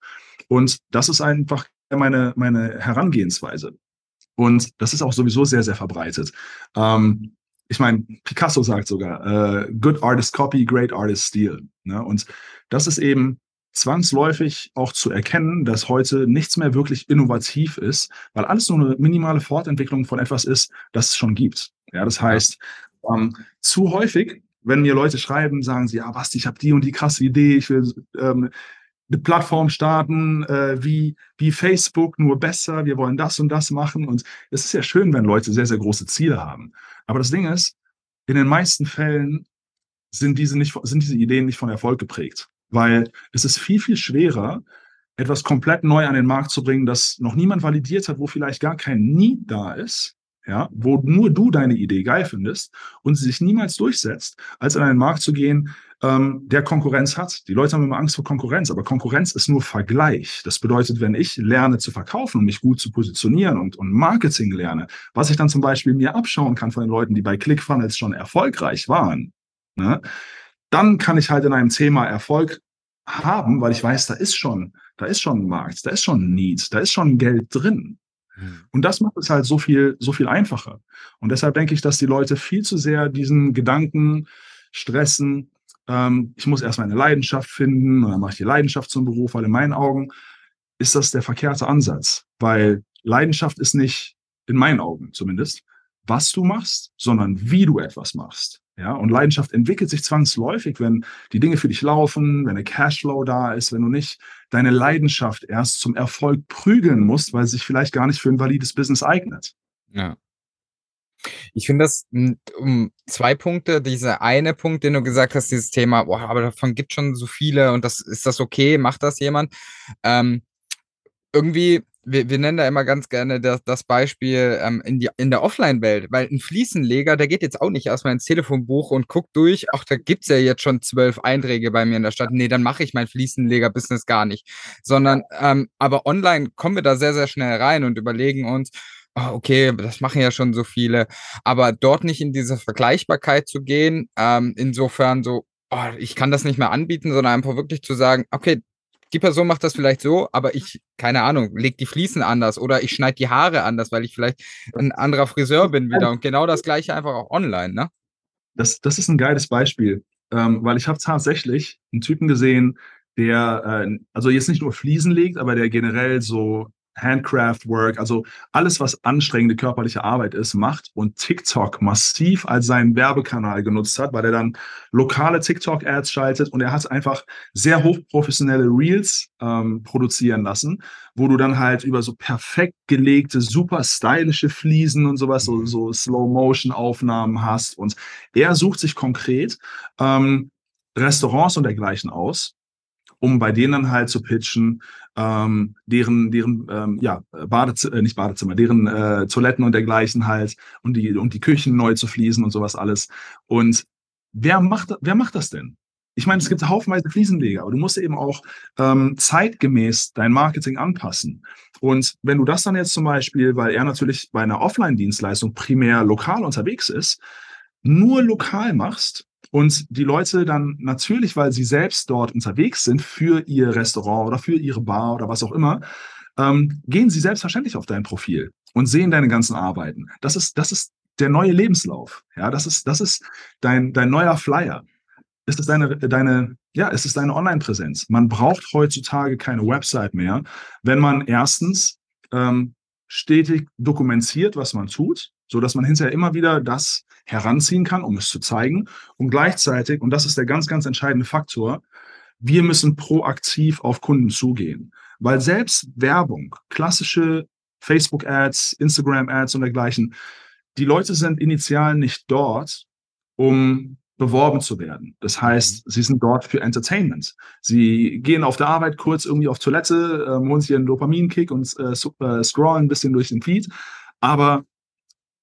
Speaker 2: Und das ist einfach meine, meine Herangehensweise. Und das ist auch sowieso sehr, sehr verbreitet. Ähm, ich meine, Picasso sagt sogar, äh, good artist copy, great artist steal. Ne? Und das ist eben zwangsläufig auch zu erkennen, dass heute nichts mehr wirklich innovativ ist, weil alles nur eine minimale Fortentwicklung von etwas ist, das es schon gibt. Ja, das heißt, ähm, zu häufig, wenn mir Leute schreiben, sagen sie, ja, Basti, ich habe die und die krasse Idee, ich will ähm, eine Plattform starten, äh, wie, wie Facebook, nur besser, wir wollen das und das machen. Und es ist ja schön, wenn Leute sehr, sehr große Ziele haben. Aber das Ding ist, in den meisten Fällen sind diese, nicht, sind diese Ideen nicht von Erfolg geprägt, weil es ist viel, viel schwerer, etwas komplett neu an den Markt zu bringen, das noch niemand validiert hat, wo vielleicht gar kein Need da ist, ja, wo nur du deine Idee geil findest und sie sich niemals durchsetzt, als an einen Markt zu gehen, ähm, der Konkurrenz hat. Die Leute haben immer Angst vor Konkurrenz, aber Konkurrenz ist nur Vergleich. Das bedeutet, wenn ich lerne zu verkaufen und mich gut zu positionieren und, und Marketing lerne, was ich dann zum Beispiel mir abschauen kann von den Leuten, die bei ClickFunnels schon erfolgreich waren, ne, dann kann ich halt in einem Thema Erfolg haben, weil ich weiß, da ist schon, da ist schon ein Markt, da ist schon ein Need, da ist schon Geld drin. Hm. Und das macht es halt so viel, so viel einfacher. Und deshalb denke ich, dass die Leute viel zu sehr diesen Gedanken stressen. Ähm, ich muss erst meine Leidenschaft finden und dann mache ich die Leidenschaft zum Beruf, weil in meinen Augen ist das der verkehrte Ansatz, weil Leidenschaft ist nicht, in meinen Augen zumindest, was du machst, sondern wie du etwas machst. Ja, und Leidenschaft entwickelt sich zwangsläufig, wenn die Dinge für dich laufen, wenn der Cashflow da ist, wenn du nicht deine Leidenschaft erst zum Erfolg prügeln musst, weil sie sich vielleicht gar nicht für ein valides Business eignet.
Speaker 1: Ja. Ich finde das um zwei Punkte. Dieser eine Punkt, den du gesagt hast, dieses Thema, boah, aber davon gibt schon so viele und das ist das okay, macht das jemand? Ähm, irgendwie wir, wir nennen da immer ganz gerne das, das Beispiel ähm, in, die, in der Offline-Welt, weil ein Fliesenleger, der geht jetzt auch nicht erstmal ins Telefonbuch und guckt durch, ach, da gibt's ja jetzt schon zwölf Einträge bei mir in der Stadt. Nee, dann mache ich mein Fliesenleger-Business gar nicht. Sondern, ähm, aber online kommen wir da sehr, sehr schnell rein und überlegen uns, okay, das machen ja schon so viele, aber dort nicht in diese Vergleichbarkeit zu gehen, ähm, insofern so, oh, ich kann das nicht mehr anbieten, sondern einfach wirklich zu sagen, okay, die Person macht das vielleicht so, aber ich, keine Ahnung, leg die Fliesen anders oder ich schneide die Haare anders, weil ich vielleicht ein anderer Friseur bin wieder. Und genau das gleiche einfach auch online, ne?
Speaker 2: Das, das ist ein geiles Beispiel, ähm, weil ich habe tatsächlich einen Typen gesehen, der, äh, also jetzt nicht nur Fliesen legt, aber der generell so Handcraft Work, also alles, was anstrengende körperliche Arbeit ist, macht und TikTok massiv als seinen Werbekanal genutzt hat, weil er dann lokale TikTok-Ads schaltet und er hat einfach sehr hochprofessionelle Reels ähm, produzieren lassen, wo du dann halt über so perfekt gelegte, super stylische Fliesen und sowas, so, mhm. so Slow-Motion-Aufnahmen hast. Und er sucht sich konkret ähm, Restaurants und dergleichen aus, um bei denen halt zu pitchen, ähm, deren, deren ähm, ja, Badezimmer, äh, nicht Badezimmer, deren äh, Toiletten und dergleichen halt und die, und die Küchen neu zu fließen und sowas alles. Und wer macht, wer macht das denn? Ich meine, es gibt haufenweise Fliesenleger, aber du musst eben auch ähm, zeitgemäß dein Marketing anpassen. Und wenn du das dann jetzt zum Beispiel, weil er natürlich bei einer Offline-Dienstleistung primär lokal unterwegs ist, nur lokal machst, und die Leute dann natürlich, weil sie selbst dort unterwegs sind für ihr Restaurant oder für ihre Bar oder was auch immer, ähm, gehen sie selbstverständlich auf dein Profil und sehen deine ganzen Arbeiten. Das ist, das ist der neue Lebenslauf. Ja, das ist, das ist dein, dein neuer Flyer. Es ist deine, deine, ja, es deine Online-Präsenz. Man braucht heutzutage keine Website mehr, wenn man erstens ähm, stetig dokumentiert, was man tut, so dass man hinterher immer wieder das heranziehen kann, um es zu zeigen. Und gleichzeitig, und das ist der ganz, ganz entscheidende Faktor, wir müssen proaktiv auf Kunden zugehen. Weil selbst Werbung, klassische Facebook-Ads, Instagram-Ads und dergleichen, die Leute sind initial nicht dort, um beworben zu werden. Das heißt, mhm. sie sind dort für Entertainment. Sie gehen auf der Arbeit kurz irgendwie auf Toilette, äh, holen sich einen Dopaminkick und äh, äh, scrollen ein bisschen durch den Feed. Aber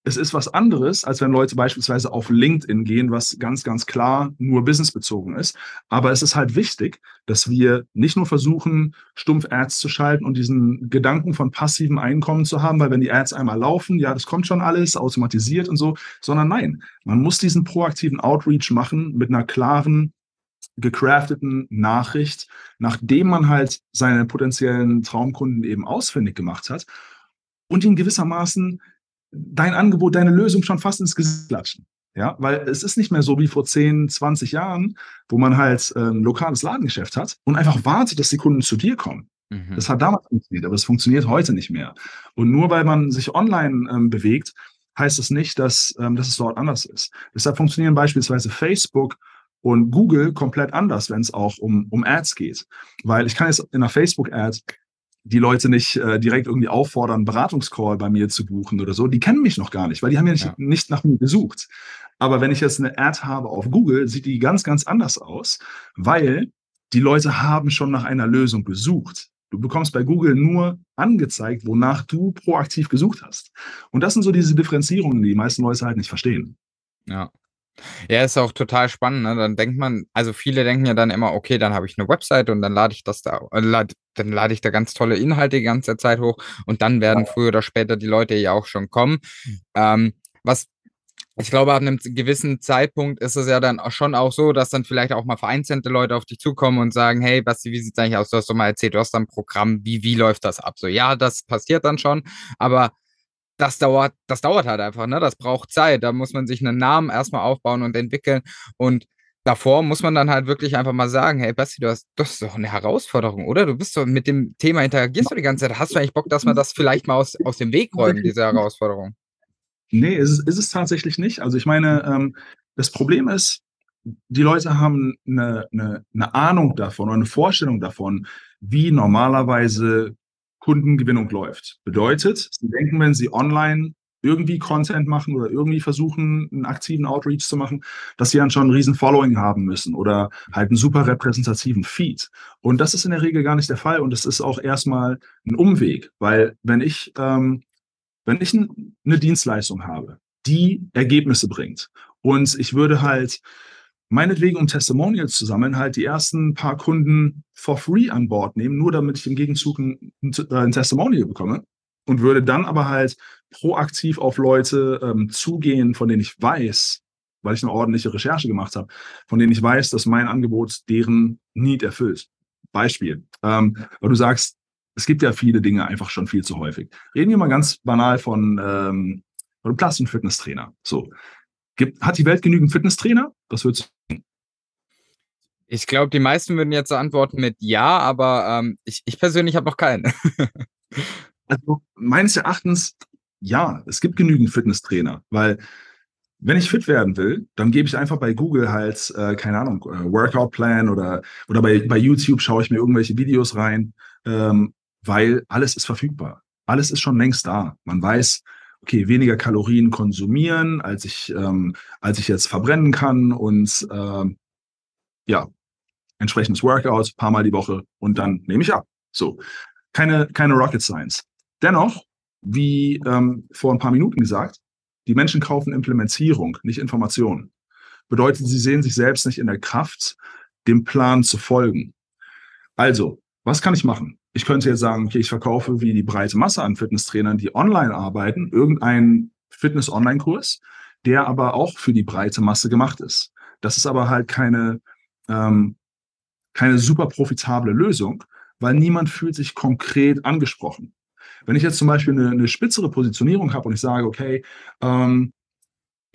Speaker 2: es ist was anderes, als wenn Leute beispielsweise auf LinkedIn gehen, was ganz, ganz klar nur businessbezogen ist. Aber es ist halt wichtig, dass wir nicht nur versuchen, stumpf Ads zu schalten und diesen Gedanken von passivem Einkommen zu haben, weil wenn die Ads einmal laufen, ja, das kommt schon alles automatisiert und so, sondern nein, man muss diesen proaktiven Outreach machen mit einer klaren, gecrafteten Nachricht, nachdem man halt seine potenziellen Traumkunden eben ausfindig gemacht hat und ihn gewissermaßen dein Angebot, deine Lösung schon fast ins Gesicht klatschen. Ja, weil es ist nicht mehr so wie vor 10, 20 Jahren, wo man halt ein ähm, lokales Ladengeschäft hat und einfach wartet, dass die Kunden zu dir kommen. Mhm. Das hat damals funktioniert, aber es funktioniert heute nicht mehr. Und nur weil man sich online ähm, bewegt, heißt es das nicht, dass, ähm, dass es dort anders ist. Deshalb funktionieren beispielsweise Facebook und Google komplett anders, wenn es auch um, um Ads geht. Weil ich kann jetzt in einer Facebook-Ad die Leute nicht äh, direkt irgendwie auffordern, einen Beratungscall bei mir zu buchen oder so. Die kennen mich noch gar nicht, weil die haben ja nicht, ja. nicht nach mir gesucht. Aber wenn ich jetzt eine Ad habe auf Google, sieht die ganz, ganz anders aus, weil die Leute haben schon nach einer Lösung gesucht. Du bekommst bei Google nur angezeigt, wonach du proaktiv gesucht hast. Und das sind so diese Differenzierungen, die die meisten Leute halt nicht verstehen.
Speaker 1: Ja. Ja, ist auch total spannend. Ne? Dann denkt man, also viele denken ja dann immer, okay, dann habe ich eine Website und dann lade ich das da, äh, lad, dann lade ich da ganz tolle Inhalte die ganze Zeit hoch und dann werden früher oder später die Leute ja auch schon kommen. Mhm. Ähm, was ich glaube, ab einem gewissen Zeitpunkt ist es ja dann auch schon auch so, dass dann vielleicht auch mal vereinzelte Leute auf dich zukommen und sagen, hey, Basti, wie sieht's eigentlich aus? Du hast doch mal erzählt, du hast ein Programm, wie, wie läuft das ab? So, ja, das passiert dann schon, aber das dauert, das dauert halt einfach, ne? Das braucht Zeit. Da muss man sich einen Namen erstmal aufbauen und entwickeln. Und davor muss man dann halt wirklich einfach mal sagen, hey Basti, du hast, das ist doch eine Herausforderung, oder? Du bist doch mit dem Thema interagierst du die ganze Zeit. Hast du eigentlich Bock, dass wir das vielleicht mal aus, aus dem Weg räumen, diese Herausforderung?
Speaker 2: Nee, ist es, ist es tatsächlich nicht. Also ich meine, ähm, das Problem ist, die Leute haben eine, eine, eine Ahnung davon oder eine Vorstellung davon, wie normalerweise Kundengewinnung läuft. Bedeutet, sie denken, wenn sie online irgendwie Content machen oder irgendwie versuchen, einen aktiven Outreach zu machen, dass sie dann schon ein riesen Following haben müssen oder halt einen super repräsentativen Feed. Und das ist in der Regel gar nicht der Fall und es ist auch erstmal ein Umweg, weil wenn ich, ähm, wenn ich eine Dienstleistung habe, die Ergebnisse bringt und ich würde halt meinetwegen, um Testimonials zu sammeln, halt die ersten paar Kunden for free an Bord nehmen, nur damit ich im Gegenzug ein, ein Testimonial bekomme und würde dann aber halt proaktiv auf Leute ähm, zugehen, von denen ich weiß, weil ich eine ordentliche Recherche gemacht habe, von denen ich weiß, dass mein Angebot deren Need erfüllt. Beispiel, ähm, weil du sagst, es gibt ja viele Dinge einfach schon viel zu häufig. Reden wir mal ganz banal von, ähm, einem Plast- und Fitnesstrainer. So, Gibt, hat die Welt genügend Fitnesstrainer? Was würdest du
Speaker 1: Ich glaube, die meisten würden jetzt antworten mit Ja, aber ähm, ich, ich persönlich habe noch keinen. *laughs*
Speaker 2: also meines Erachtens, ja, es gibt genügend Fitnesstrainer, weil wenn ich fit werden will, dann gebe ich einfach bei Google halt, äh, keine Ahnung, äh, Workout Plan oder, oder bei, bei YouTube schaue ich mir irgendwelche Videos rein, ähm, weil alles ist verfügbar. Alles ist schon längst da. Man weiß, okay, weniger Kalorien konsumieren, als ich, ähm, als ich jetzt verbrennen kann und ähm, ja, entsprechendes Workout, paar Mal die Woche und dann nehme ich ab. So, keine, keine Rocket Science. Dennoch, wie ähm, vor ein paar Minuten gesagt, die Menschen kaufen Implementierung, nicht Informationen. Bedeutet, sie sehen sich selbst nicht in der Kraft, dem Plan zu folgen. Also, was kann ich machen? Ich könnte jetzt sagen, okay, ich verkaufe wie die breite Masse an Fitnesstrainern, die online arbeiten, irgendeinen Fitness-Online-Kurs, der aber auch für die breite Masse gemacht ist. Das ist aber halt keine, ähm, keine super profitable Lösung, weil niemand fühlt sich konkret angesprochen. Wenn ich jetzt zum Beispiel eine, eine spitzere Positionierung habe und ich sage, okay, ähm,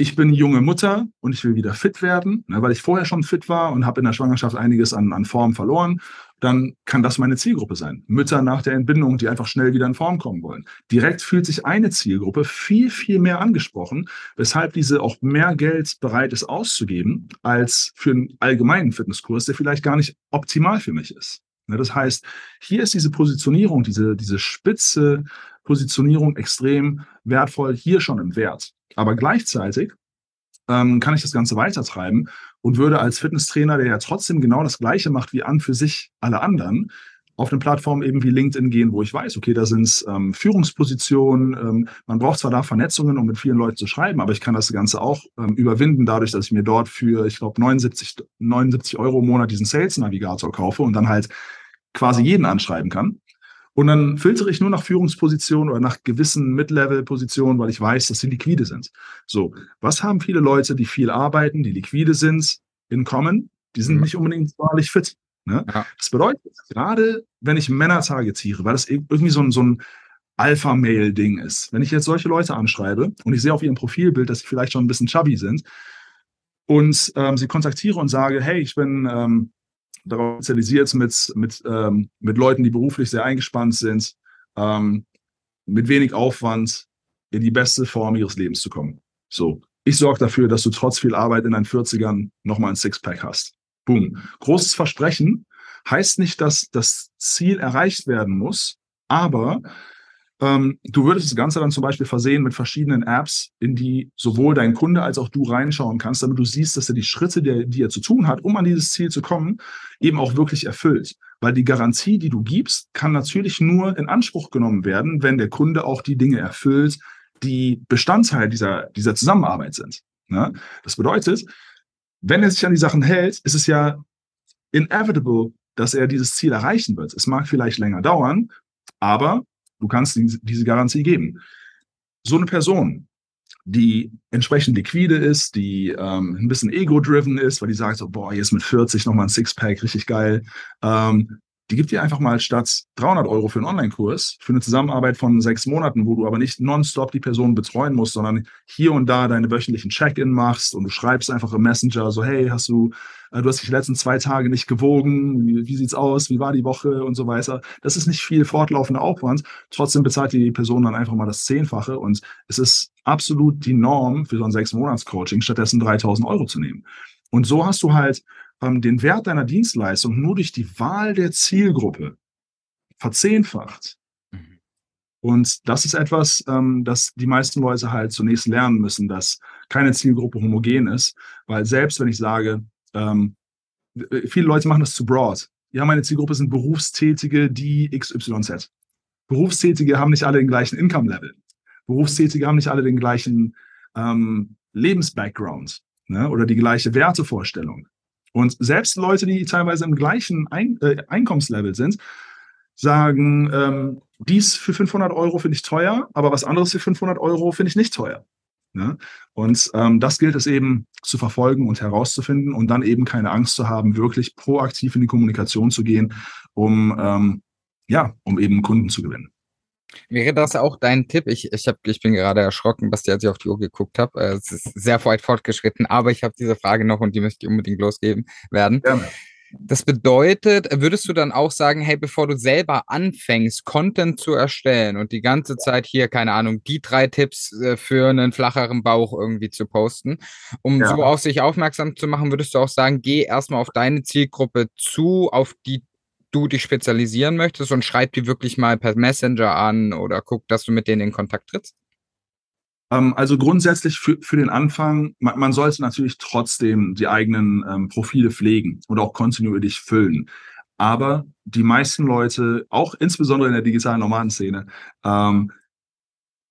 Speaker 2: ich bin junge Mutter und ich will wieder fit werden, ne, weil ich vorher schon fit war und habe in der Schwangerschaft einiges an, an Form verloren, dann kann das meine Zielgruppe sein. Mütter nach der Entbindung, die einfach schnell wieder in Form kommen wollen. Direkt fühlt sich eine Zielgruppe viel, viel mehr angesprochen, weshalb diese auch mehr Geld bereit ist auszugeben, als für einen allgemeinen Fitnesskurs, der vielleicht gar nicht optimal für mich ist. Ne, das heißt, hier ist diese Positionierung, diese, diese spitze Positionierung extrem wertvoll, hier schon im Wert. Aber gleichzeitig ähm, kann ich das Ganze weitertreiben und würde als Fitnesstrainer, der ja trotzdem genau das Gleiche macht wie an für sich alle anderen, auf eine Plattform eben wie LinkedIn gehen, wo ich weiß, okay, da sind es ähm, Führungspositionen. Ähm, man braucht zwar da Vernetzungen, um mit vielen Leuten zu schreiben, aber ich kann das Ganze auch ähm, überwinden, dadurch, dass ich mir dort für, ich glaube, 79, 79 Euro im Monat diesen Sales Navigator kaufe und dann halt quasi jeden anschreiben kann. Und dann filtere ich nur nach Führungspositionen oder nach gewissen Mid-Level-Positionen, weil ich weiß, dass sie liquide sind. So, was haben viele Leute, die viel arbeiten, die liquide sind, in Common? Die sind mhm. nicht unbedingt wahrlich fit. Ne? Ja. Das bedeutet, gerade wenn ich Männer targetiere, weil das irgendwie so ein, so ein Alpha-Mail-Ding ist, wenn ich jetzt solche Leute anschreibe und ich sehe auf ihrem Profilbild, dass sie vielleicht schon ein bisschen chubby sind und ähm, sie kontaktiere und sage, hey, ich bin ähm, darauf spezialisiert mit, mit, ähm, mit Leuten, die beruflich sehr eingespannt sind, ähm, mit wenig Aufwand in die beste Form ihres Lebens zu kommen. So, ich sorge dafür, dass du trotz viel Arbeit in deinen 40ern nochmal ein Sixpack hast. Boom. Großes Versprechen heißt nicht, dass das Ziel erreicht werden muss, aber ähm, du würdest das Ganze dann zum Beispiel versehen mit verschiedenen Apps, in die sowohl dein Kunde als auch du reinschauen kannst, damit du siehst, dass er die Schritte, die, die er zu tun hat, um an dieses Ziel zu kommen, eben auch wirklich erfüllt. Weil die Garantie, die du gibst, kann natürlich nur in Anspruch genommen werden, wenn der Kunde auch die Dinge erfüllt, die Bestandteil dieser, dieser Zusammenarbeit sind. Ne? Das bedeutet, wenn er sich an die Sachen hält, ist es ja inevitable, dass er dieses Ziel erreichen wird. Es mag vielleicht länger dauern, aber du kannst diese Garantie geben. So eine Person, die entsprechend liquide ist, die ähm, ein bisschen ego-driven ist, weil die sagt so, boah, jetzt mit 40 nochmal ein Sixpack, richtig geil, ähm, die gibt dir einfach mal statt 300 Euro für einen Online-Kurs, für eine Zusammenarbeit von sechs Monaten, wo du aber nicht nonstop die Person betreuen musst, sondern hier und da deine wöchentlichen Check-in machst und du schreibst einfach im Messenger so, hey, hast du, äh, du hast dich die letzten zwei Tage nicht gewogen, wie, wie sieht's aus, wie war die Woche und so weiter. Das ist nicht viel fortlaufender Aufwand. Trotzdem bezahlt die Person dann einfach mal das Zehnfache und es ist absolut die Norm für so ein sechs Monats Coaching, stattdessen 3000 Euro zu nehmen. Und so hast du halt ähm, den Wert deiner Dienstleistung nur durch die Wahl der Zielgruppe verzehnfacht. Mhm. Und das ist etwas, ähm, das die meisten Leute halt zunächst lernen müssen, dass keine Zielgruppe homogen ist, weil selbst wenn ich sage, ähm, viele Leute machen das zu broad. Ja, meine Zielgruppe sind Berufstätige, die XYZ. Berufstätige haben nicht alle den gleichen Income-Level. Berufstätige haben nicht alle den gleichen ähm, Lebensbackground ne, oder die gleiche Wertevorstellung. Und selbst Leute, die teilweise im gleichen Ein äh, Einkommenslevel sind, sagen, ähm, dies für 500 Euro finde ich teuer, aber was anderes für 500 Euro finde ich nicht teuer. Ne? Und ähm, das gilt es eben zu verfolgen und herauszufinden und dann eben keine Angst zu haben, wirklich proaktiv in die Kommunikation zu gehen, um, ähm, ja, um eben Kunden zu gewinnen.
Speaker 1: Wäre das auch dein Tipp? Ich, ich, hab, ich bin gerade erschrocken, Basti, als ich auf die Uhr geguckt habe. Äh, es ist sehr weit fortgeschritten, aber ich habe diese Frage noch und die möchte ich unbedingt losgeben werden. Ja. Das bedeutet, würdest du dann auch sagen, hey, bevor du selber anfängst, Content zu erstellen und die ganze Zeit hier, keine Ahnung, die drei Tipps äh, für einen flacheren Bauch irgendwie zu posten, um ja. so auf sich aufmerksam zu machen, würdest du auch sagen, geh erstmal auf deine Zielgruppe zu, auf die du dich spezialisieren möchtest und schreib die wirklich mal per Messenger an oder guck, dass du mit denen in Kontakt trittst?
Speaker 2: Ähm, also grundsätzlich für, für den Anfang, man, man sollte natürlich trotzdem die eigenen ähm, Profile pflegen und auch kontinuierlich füllen. Aber die meisten Leute, auch insbesondere in der digitalen Nomadenszene, ähm,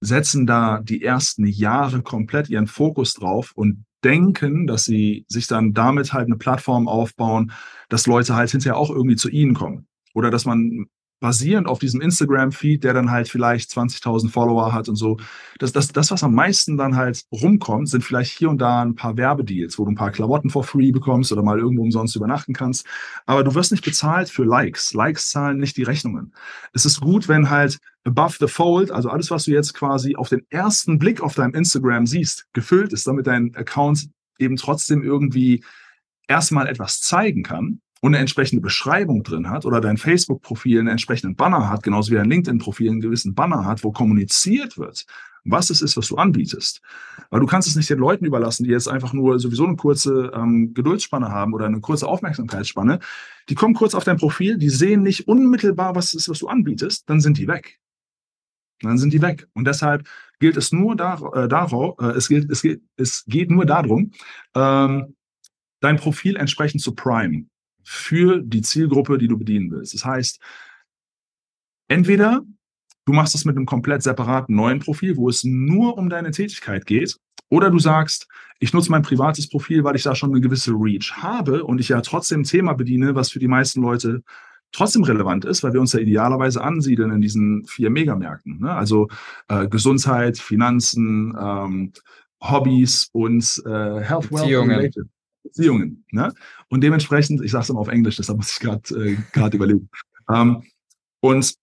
Speaker 2: setzen da die ersten Jahre komplett ihren Fokus drauf und denken, dass sie sich dann damit halt eine Plattform aufbauen, dass Leute halt hinterher auch irgendwie zu ihnen kommen. Oder dass man basierend auf diesem Instagram-Feed, der dann halt vielleicht 20.000 Follower hat und so, das, das, das, was am meisten dann halt rumkommt, sind vielleicht hier und da ein paar Werbedeals, wo du ein paar Klamotten for free bekommst oder mal irgendwo umsonst übernachten kannst. Aber du wirst nicht bezahlt für Likes. Likes zahlen nicht die Rechnungen. Es ist gut, wenn halt above the fold, also alles, was du jetzt quasi auf den ersten Blick auf deinem Instagram siehst, gefüllt ist, damit dein Account eben trotzdem irgendwie erstmal etwas zeigen kann und eine entsprechende Beschreibung drin hat oder dein Facebook-Profil einen entsprechenden Banner hat, genauso wie dein LinkedIn-Profil einen gewissen Banner hat, wo kommuniziert wird, was es ist, was du anbietest. Weil du kannst es nicht den Leuten überlassen, die jetzt einfach nur sowieso eine kurze ähm, Geduldsspanne haben oder eine kurze Aufmerksamkeitsspanne. Die kommen kurz auf dein Profil, die sehen nicht unmittelbar, was es ist, was du anbietest, dann sind die weg. Dann sind die weg. Und deshalb gilt es nur dar, äh, darauf, äh, es, gilt, es, gilt, es geht nur darum, ähm, dein Profil entsprechend zu primen für die Zielgruppe, die du bedienen willst. Das heißt, entweder du machst das mit einem komplett separaten neuen Profil, wo es nur um deine Tätigkeit geht, oder du sagst, ich nutze mein privates Profil, weil ich da schon eine gewisse Reach habe und ich ja trotzdem ein Thema bediene, was für die meisten Leute trotzdem relevant ist, weil wir uns ja idealerweise ansiedeln in diesen vier Megamärkten. Ne? Also äh, Gesundheit, Finanzen, ähm, Hobbys und äh, Health,
Speaker 1: Wealth, Related.
Speaker 2: Beziehungen. Ne? Und dementsprechend, ich sage es immer auf Englisch, deshalb muss ich gerade äh, überlegen. Ähm, und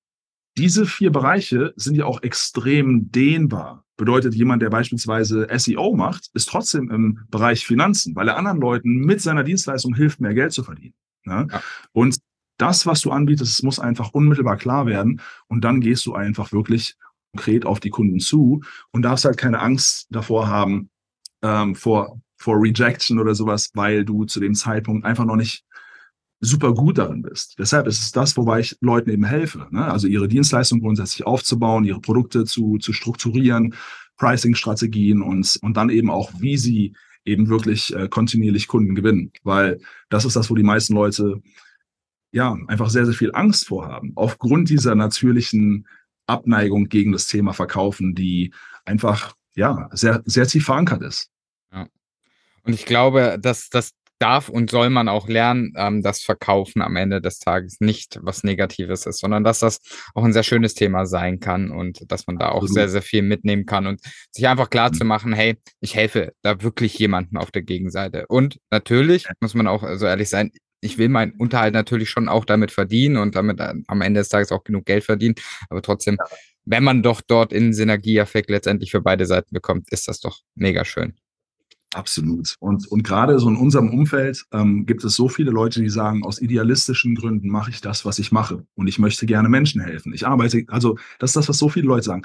Speaker 2: diese vier Bereiche sind ja auch extrem dehnbar. Bedeutet, jemand, der beispielsweise SEO macht, ist trotzdem im Bereich Finanzen, weil er anderen Leuten mit seiner Dienstleistung hilft, mehr Geld zu verdienen. Ne? Ja. Und das, was du anbietest, muss einfach unmittelbar klar werden. Und dann gehst du einfach wirklich konkret auf die Kunden zu und darfst halt keine Angst davor haben, ähm, vor vor Rejection oder sowas, weil du zu dem Zeitpunkt einfach noch nicht super gut darin bist. Deshalb ist es das, wobei ich Leuten eben helfe. Ne? Also ihre Dienstleistung grundsätzlich aufzubauen, ihre Produkte zu, zu strukturieren, Pricing-Strategien und, und dann eben auch, wie sie eben wirklich äh, kontinuierlich Kunden gewinnen. Weil das ist das, wo die meisten Leute ja einfach sehr, sehr viel Angst vorhaben. Aufgrund dieser natürlichen Abneigung gegen das Thema Verkaufen, die einfach ja sehr, sehr tief verankert ist.
Speaker 1: Und ich glaube, dass das darf und soll man auch lernen, ähm, dass Verkaufen am Ende des Tages nicht was Negatives ist, sondern dass das auch ein sehr schönes Thema sein kann und dass man da auch sehr, sehr viel mitnehmen kann und sich einfach klar mhm. zu machen, hey, ich helfe da wirklich jemandem auf der Gegenseite. Und natürlich muss man auch so ehrlich sein, ich will meinen Unterhalt natürlich schon auch damit verdienen und damit äh, am Ende des Tages auch genug Geld verdienen, aber trotzdem, wenn man doch dort in Synergieeffekt letztendlich für beide Seiten bekommt, ist das doch mega schön.
Speaker 2: Absolut. Und, und gerade so in unserem Umfeld ähm, gibt es so viele Leute, die sagen, aus idealistischen Gründen mache ich das, was ich mache. Und ich möchte gerne Menschen helfen. Ich arbeite, also das ist das, was so viele Leute sagen.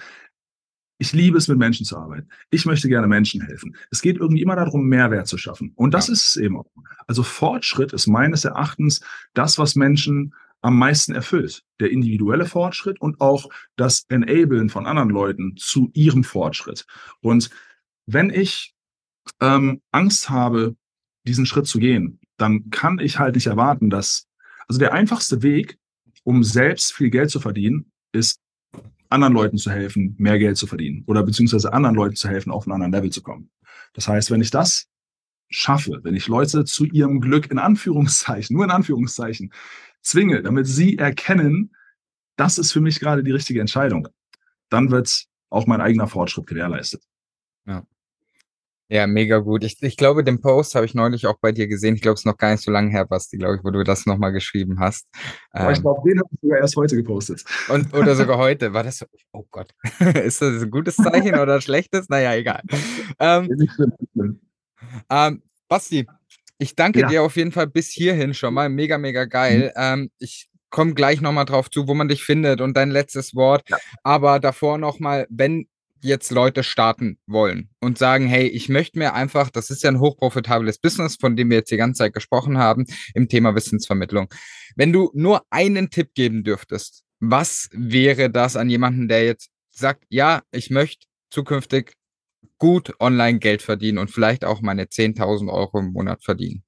Speaker 2: Ich liebe es, mit Menschen zu arbeiten. Ich möchte gerne Menschen helfen. Es geht irgendwie immer darum, Mehrwert zu schaffen. Und das ja. ist es eben auch. Also Fortschritt ist meines Erachtens das, was Menschen am meisten erfüllt. Der individuelle Fortschritt und auch das Enablen von anderen Leuten zu ihrem Fortschritt. Und wenn ich ähm, Angst habe, diesen Schritt zu gehen, dann kann ich halt nicht erwarten, dass, also der einfachste Weg, um selbst viel Geld zu verdienen, ist anderen Leuten zu helfen, mehr Geld zu verdienen oder beziehungsweise anderen Leuten zu helfen, auf einen anderen Level zu kommen. Das heißt, wenn ich das schaffe, wenn ich Leute zu ihrem Glück in Anführungszeichen, nur in Anführungszeichen, zwinge, damit sie erkennen, das ist für mich gerade die richtige Entscheidung, dann wird auch mein eigener Fortschritt gewährleistet.
Speaker 1: Ja. Ja, mega gut. Ich, ich glaube, den Post habe ich neulich auch bei dir gesehen. Ich glaube, es ist noch gar nicht so lange her, Basti, glaube ich, wo du das nochmal geschrieben hast.
Speaker 2: Aber ähm, ich glaube, den habe ich sogar erst heute gepostet.
Speaker 1: Und, oder sogar *laughs* heute. War das so? Oh Gott. *laughs* ist das ein gutes Zeichen oder ein schlechtes? Naja, egal. Ähm. Ähm, Basti, ich danke ja. dir auf jeden Fall bis hierhin schon mal. Mega, mega geil. Mhm. Ähm, ich komme gleich nochmal drauf zu, wo man dich findet und dein letztes Wort. Ja. Aber davor nochmal, wenn jetzt Leute starten wollen und sagen, hey, ich möchte mir einfach, das ist ja ein hochprofitables Business, von dem wir jetzt die ganze Zeit gesprochen haben, im Thema Wissensvermittlung. Wenn du nur einen Tipp geben dürftest, was wäre das an jemanden, der jetzt sagt, ja, ich möchte zukünftig gut online Geld verdienen und vielleicht auch meine 10.000 Euro im Monat verdienen?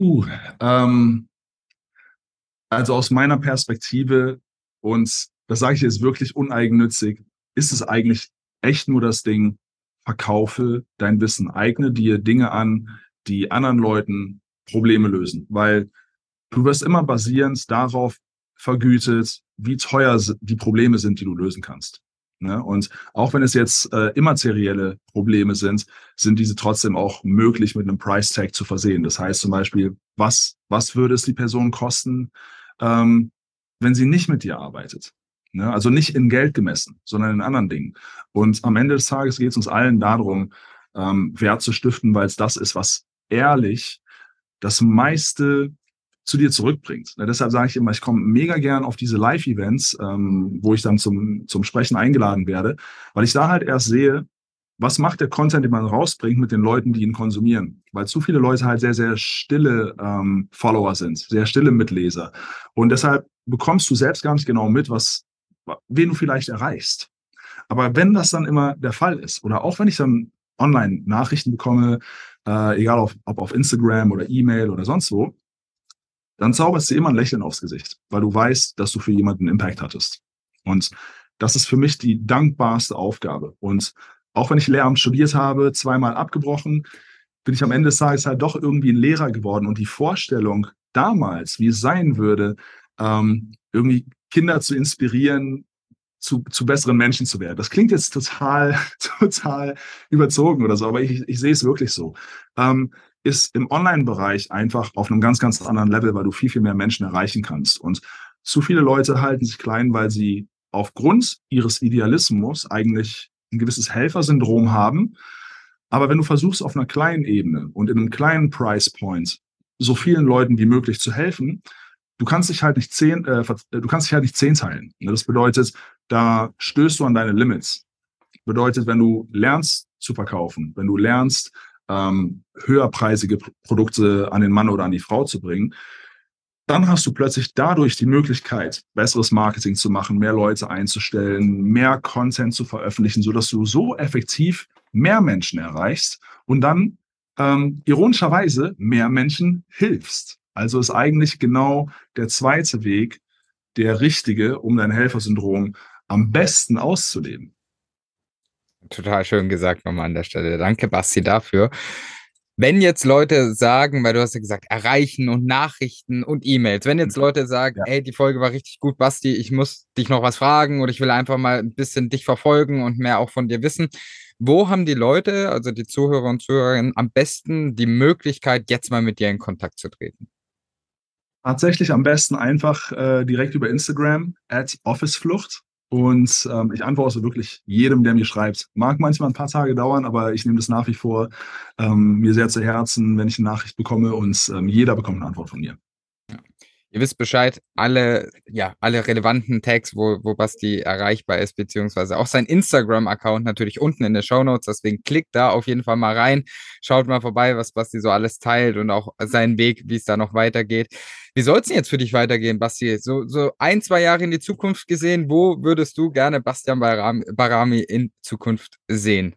Speaker 2: Uh, ähm, also aus meiner Perspektive und das sage ich jetzt wirklich uneigennützig, ist es eigentlich echt nur das Ding, verkaufe dein Wissen, eigne dir Dinge an, die anderen Leuten Probleme lösen, weil du wirst immer basierend darauf vergütet, wie teuer die Probleme sind, die du lösen kannst. Ne? Und auch wenn es jetzt äh, immaterielle Probleme sind, sind diese trotzdem auch möglich mit einem Price Tag zu versehen. Das heißt zum Beispiel, was, was würde es die Person kosten, ähm, wenn sie nicht mit dir arbeitet? Ne? Also nicht in Geld gemessen, sondern in anderen Dingen. Und am Ende des Tages geht es uns allen darum, ähm, Wert zu stiften, weil es das ist, was ehrlich das meiste zu dir zurückbringt. Ne? Deshalb sage ich immer, ich komme mega gern auf diese Live-Events, ähm, wo ich dann zum, zum Sprechen eingeladen werde, weil ich da halt erst sehe, was macht der Content, den man rausbringt mit den Leuten, die ihn konsumieren? Weil zu viele Leute halt sehr, sehr stille ähm, Follower sind, sehr stille Mitleser. Und deshalb bekommst du selbst gar nicht genau mit, was wen du vielleicht erreichst. Aber wenn das dann immer der Fall ist, oder auch wenn ich dann online Nachrichten bekomme, äh, egal auf, ob auf Instagram oder E-Mail oder sonst wo, dann zauberst du immer ein Lächeln aufs Gesicht, weil du weißt, dass du für jemanden Impact hattest. Und das ist für mich die dankbarste Aufgabe. Und auch wenn ich Lehramt studiert habe, zweimal abgebrochen, bin ich am Ende des Tages halt doch irgendwie ein Lehrer geworden. Und die Vorstellung damals, wie es sein würde, ähm, irgendwie Kinder zu inspirieren, zu, zu besseren Menschen zu werden. Das klingt jetzt total, *laughs* total überzogen oder so, aber ich, ich sehe es wirklich so. Ähm, ist im Online-Bereich einfach auf einem ganz, ganz anderen Level, weil du viel, viel mehr Menschen erreichen kannst. Und zu viele Leute halten sich klein, weil sie aufgrund ihres Idealismus eigentlich ein gewisses Helfersyndrom haben. Aber wenn du versuchst, auf einer kleinen Ebene und in einem kleinen Price Point so vielen Leuten wie möglich zu helfen, du kannst dich halt nicht zehn, äh, du kannst dich halt nicht zehn teilen. Ne, das bedeutet, da stößt du an deine Limits. Bedeutet, wenn du lernst zu verkaufen, wenn du lernst, ähm, höherpreisige Produkte an den Mann oder an die Frau zu bringen, dann hast du plötzlich dadurch die Möglichkeit, besseres Marketing zu machen, mehr Leute einzustellen, mehr Content zu veröffentlichen, sodass du so effektiv mehr Menschen erreichst und dann ähm, ironischerweise mehr Menschen hilfst. Also ist eigentlich genau der zweite Weg der richtige, um dein Helfersyndrom am besten auszuleben.
Speaker 1: total schön gesagt nochmal an der Stelle. Danke, Basti, dafür. Wenn jetzt Leute sagen, weil du hast ja gesagt, erreichen und Nachrichten und E-Mails, wenn jetzt mhm. Leute sagen, ja. ey, die Folge war richtig gut, Basti, ich muss dich noch was fragen oder ich will einfach mal ein bisschen dich verfolgen und mehr auch von dir wissen, wo haben die Leute, also die Zuhörer und Zuhörerinnen, am besten die Möglichkeit, jetzt mal mit dir in Kontakt zu treten?
Speaker 2: Tatsächlich am besten einfach äh, direkt über Instagram at Officeflucht. Und ähm, ich antworte wirklich jedem, der mir schreibt. Mag manchmal ein paar Tage dauern, aber ich nehme das nach wie vor ähm, mir sehr zu Herzen, wenn ich eine Nachricht bekomme und ähm, jeder bekommt eine Antwort von mir.
Speaker 1: Ihr wisst Bescheid, alle, ja, alle relevanten Tags, wo, wo Basti erreichbar ist, beziehungsweise auch sein Instagram-Account natürlich unten in den Show Notes. Deswegen klickt da auf jeden Fall mal rein. Schaut mal vorbei, was Basti so alles teilt und auch seinen Weg, wie es da noch weitergeht. Wie soll es denn jetzt für dich weitergehen, Basti? So, so ein, zwei Jahre in die Zukunft gesehen, wo würdest du gerne Bastian Barami, in Zukunft sehen?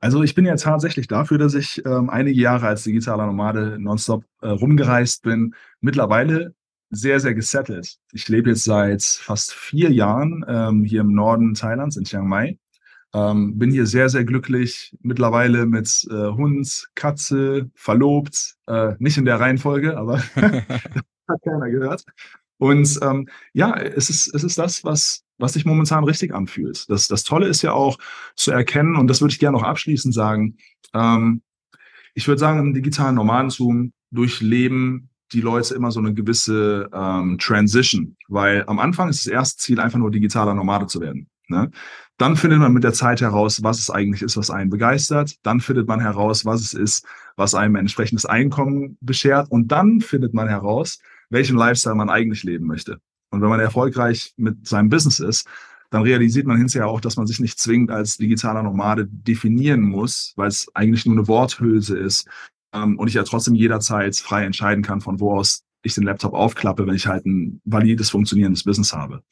Speaker 2: Also ich bin ja tatsächlich dafür, dass ich ähm, einige Jahre als digitaler Nomade nonstop äh, rumgereist bin. Mittlerweile sehr, sehr gesettelt. Ich lebe jetzt seit fast vier Jahren ähm, hier im Norden Thailands in Chiang Mai. Ähm, bin hier sehr, sehr glücklich. Mittlerweile mit äh, Hund, Katze, verlobt. Äh, nicht in der Reihenfolge, aber *laughs* hat keiner gehört. Und ähm, ja, es ist, es ist das, was, was sich momentan richtig anfühlt. Das, das Tolle ist ja auch zu erkennen, und das würde ich gerne noch abschließend sagen, ähm, ich würde sagen, im digitalen Nomadentum durchleben die Leute immer so eine gewisse ähm, Transition, weil am Anfang ist das erste Ziel einfach nur digitaler Nomade zu werden. Ne? Dann findet man mit der Zeit heraus, was es eigentlich ist, was einen begeistert. Dann findet man heraus, was es ist, was einem ein entsprechendes Einkommen beschert. Und dann findet man heraus, welchen Lifestyle man eigentlich leben möchte. Und wenn man erfolgreich mit seinem Business ist, dann realisiert man hinterher auch, dass man sich nicht zwingend als digitaler Nomade definieren muss, weil es eigentlich nur eine Worthülse ist ähm, und ich ja trotzdem jederzeit frei entscheiden kann, von wo aus ich den Laptop aufklappe, wenn ich halt ein valides, funktionierendes Business habe.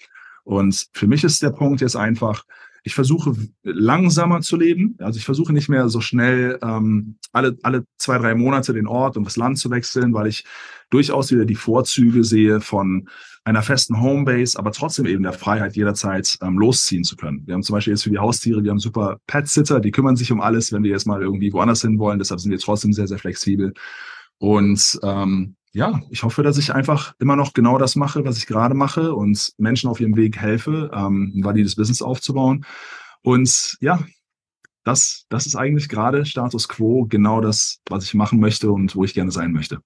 Speaker 2: Und für mich ist der Punkt jetzt einfach, ich versuche langsamer zu leben. Also ich versuche nicht mehr so schnell ähm, alle, alle zwei, drei Monate den Ort und das Land zu wechseln, weil ich durchaus wieder die Vorzüge sehe von einer festen Homebase, aber trotzdem eben der Freiheit, jederzeit ähm, losziehen zu können. Wir haben zum Beispiel jetzt für die Haustiere, wir haben super Pet-Sitter, die kümmern sich um alles, wenn wir jetzt mal irgendwie woanders hin wollen. Deshalb sind wir trotzdem sehr, sehr flexibel. Und ähm, ja, ich hoffe, dass ich einfach immer noch genau das mache, was ich gerade mache und Menschen auf ihrem Weg helfe, ähm, ein valides Business aufzubauen. Und ja, das, das ist eigentlich gerade Status quo, genau das, was ich machen möchte und wo ich gerne sein möchte.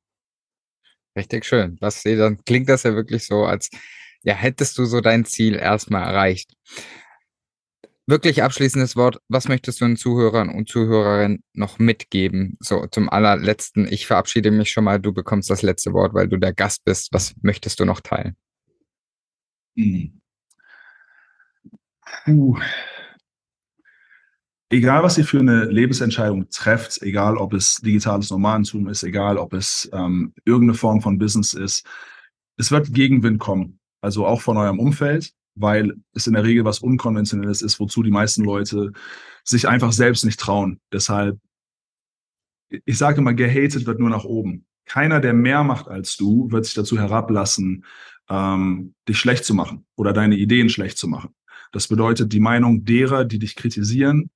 Speaker 1: Richtig schön. Das, dann klingt das ja wirklich so, als ja, hättest du so dein Ziel erstmal erreicht wirklich abschließendes Wort. Was möchtest du den Zuhörern und Zuhörerinnen noch mitgeben? So zum allerletzten. Ich verabschiede mich schon mal. Du bekommst das letzte Wort, weil du der Gast bist. Was möchtest du noch teilen?
Speaker 2: Hm. Puh. Egal, was ihr für eine Lebensentscheidung trefft, egal ob es digitales Nomadentum ist, egal ob es ähm, irgendeine Form von Business ist, es wird Gegenwind kommen. Also auch von eurem Umfeld weil es in der Regel was Unkonventionelles ist, wozu die meisten Leute sich einfach selbst nicht trauen. Deshalb, ich sage immer, gehatet wird nur nach oben. Keiner, der mehr macht als du, wird sich dazu herablassen, ähm, dich schlecht zu machen oder deine Ideen schlecht zu machen. Das bedeutet, die Meinung derer, die dich kritisieren,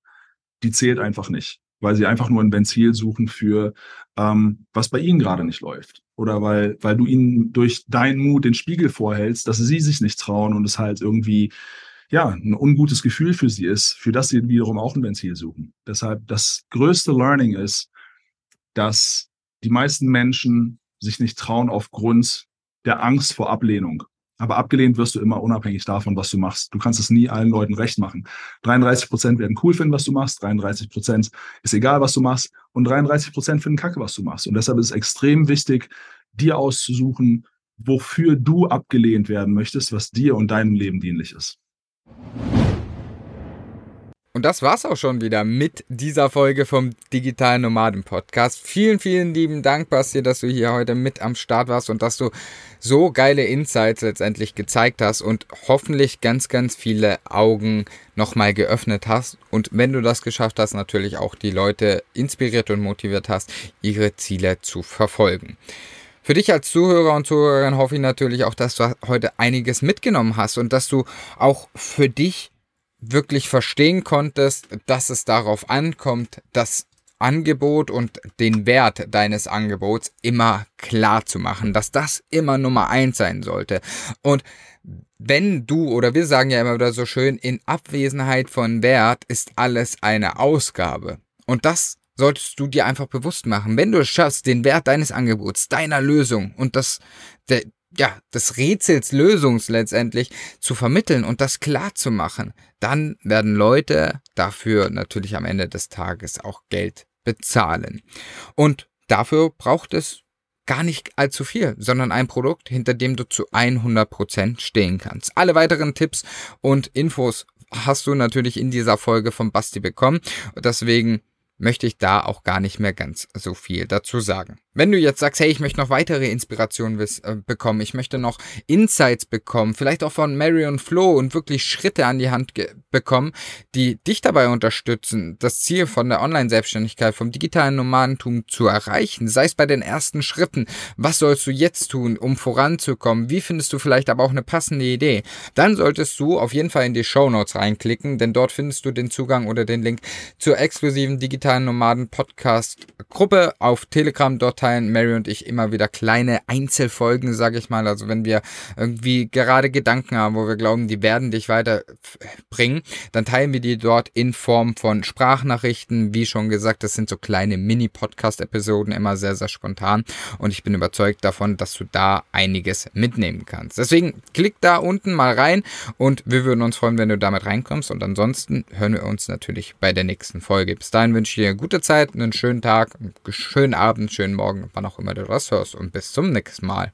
Speaker 2: die zählt einfach nicht weil sie einfach nur ein Ventil suchen für, ähm, was bei ihnen gerade nicht läuft. Oder weil, weil du ihnen durch deinen Mut den Spiegel vorhältst, dass sie sich nicht trauen und es halt irgendwie, ja, ein ungutes Gefühl für sie ist, für das sie wiederum auch ein Ventil suchen. Deshalb das größte Learning ist, dass die meisten Menschen sich nicht trauen aufgrund der Angst vor Ablehnung. Aber abgelehnt wirst du immer unabhängig davon, was du machst. Du kannst es nie allen Leuten recht machen. 33 Prozent werden cool finden, was du machst. 33 Prozent ist egal, was du machst. Und 33 Prozent finden kacke, was du machst. Und deshalb ist es extrem wichtig, dir auszusuchen, wofür du abgelehnt werden möchtest, was dir und deinem Leben dienlich ist.
Speaker 1: Und das war's auch schon wieder mit dieser Folge vom Digitalen Nomaden Podcast. Vielen, vielen lieben Dank, Basti, dass du hier heute mit am Start warst und dass du so geile Insights letztendlich gezeigt hast und hoffentlich ganz, ganz viele Augen nochmal geöffnet hast. Und wenn du das geschafft hast, natürlich auch die Leute inspiriert und motiviert hast, ihre Ziele zu verfolgen. Für dich als Zuhörer und Zuhörerin hoffe ich natürlich auch, dass du heute einiges mitgenommen hast und dass du auch für dich wirklich verstehen konntest, dass es darauf ankommt, das Angebot und den Wert deines Angebots immer klar zu machen, dass das immer Nummer eins sein sollte. Und wenn du, oder wir sagen ja immer wieder so schön, in Abwesenheit von Wert ist alles eine Ausgabe. Und das solltest du dir einfach bewusst machen. Wenn du es schaffst, den Wert deines Angebots, deiner Lösung und das, der, ja, des Rätsels Lösungs letztendlich zu vermitteln und das klar zu machen, dann werden Leute dafür natürlich am Ende des Tages auch Geld bezahlen. Und dafür braucht es gar nicht allzu viel, sondern ein Produkt, hinter dem du zu 100% stehen kannst. Alle weiteren Tipps und Infos hast du natürlich in dieser Folge von Basti bekommen. Deswegen möchte ich da auch gar nicht mehr ganz so viel dazu sagen. Wenn du jetzt sagst, hey, ich möchte noch weitere Inspirationen äh, bekommen, ich möchte noch Insights bekommen, vielleicht auch von Marion Flo und wirklich Schritte an die Hand bekommen, die dich dabei unterstützen, das Ziel von der Online-Selbstständigkeit, vom digitalen Nomadentum zu erreichen, sei es bei den ersten Schritten, was sollst du jetzt tun, um voranzukommen, wie findest du vielleicht aber auch eine passende Idee, dann solltest du auf jeden Fall in die Show Notes reinklicken, denn dort findest du den Zugang oder den Link zur exklusiven digitalen Nomaden Podcast Gruppe auf Telegram. Dort teilen Mary und ich immer wieder kleine Einzelfolgen, sage ich mal. Also wenn wir irgendwie gerade Gedanken haben, wo wir glauben, die werden dich weiterbringen, dann teilen wir die dort in Form von Sprachnachrichten. Wie schon gesagt, das sind so kleine Mini-Podcast-Episoden, immer sehr, sehr spontan. Und ich bin überzeugt davon, dass du da einiges mitnehmen kannst. Deswegen klick da unten mal rein und wir würden uns freuen, wenn du damit reinkommst. Und ansonsten hören wir uns natürlich bei der nächsten Folge. Bis dahin wünsche ich dir eine gute Zeit, einen schönen Tag, einen schönen Abend, schönen Morgen morgen, wann auch immer du das hörst. Und bis zum nächsten Mal.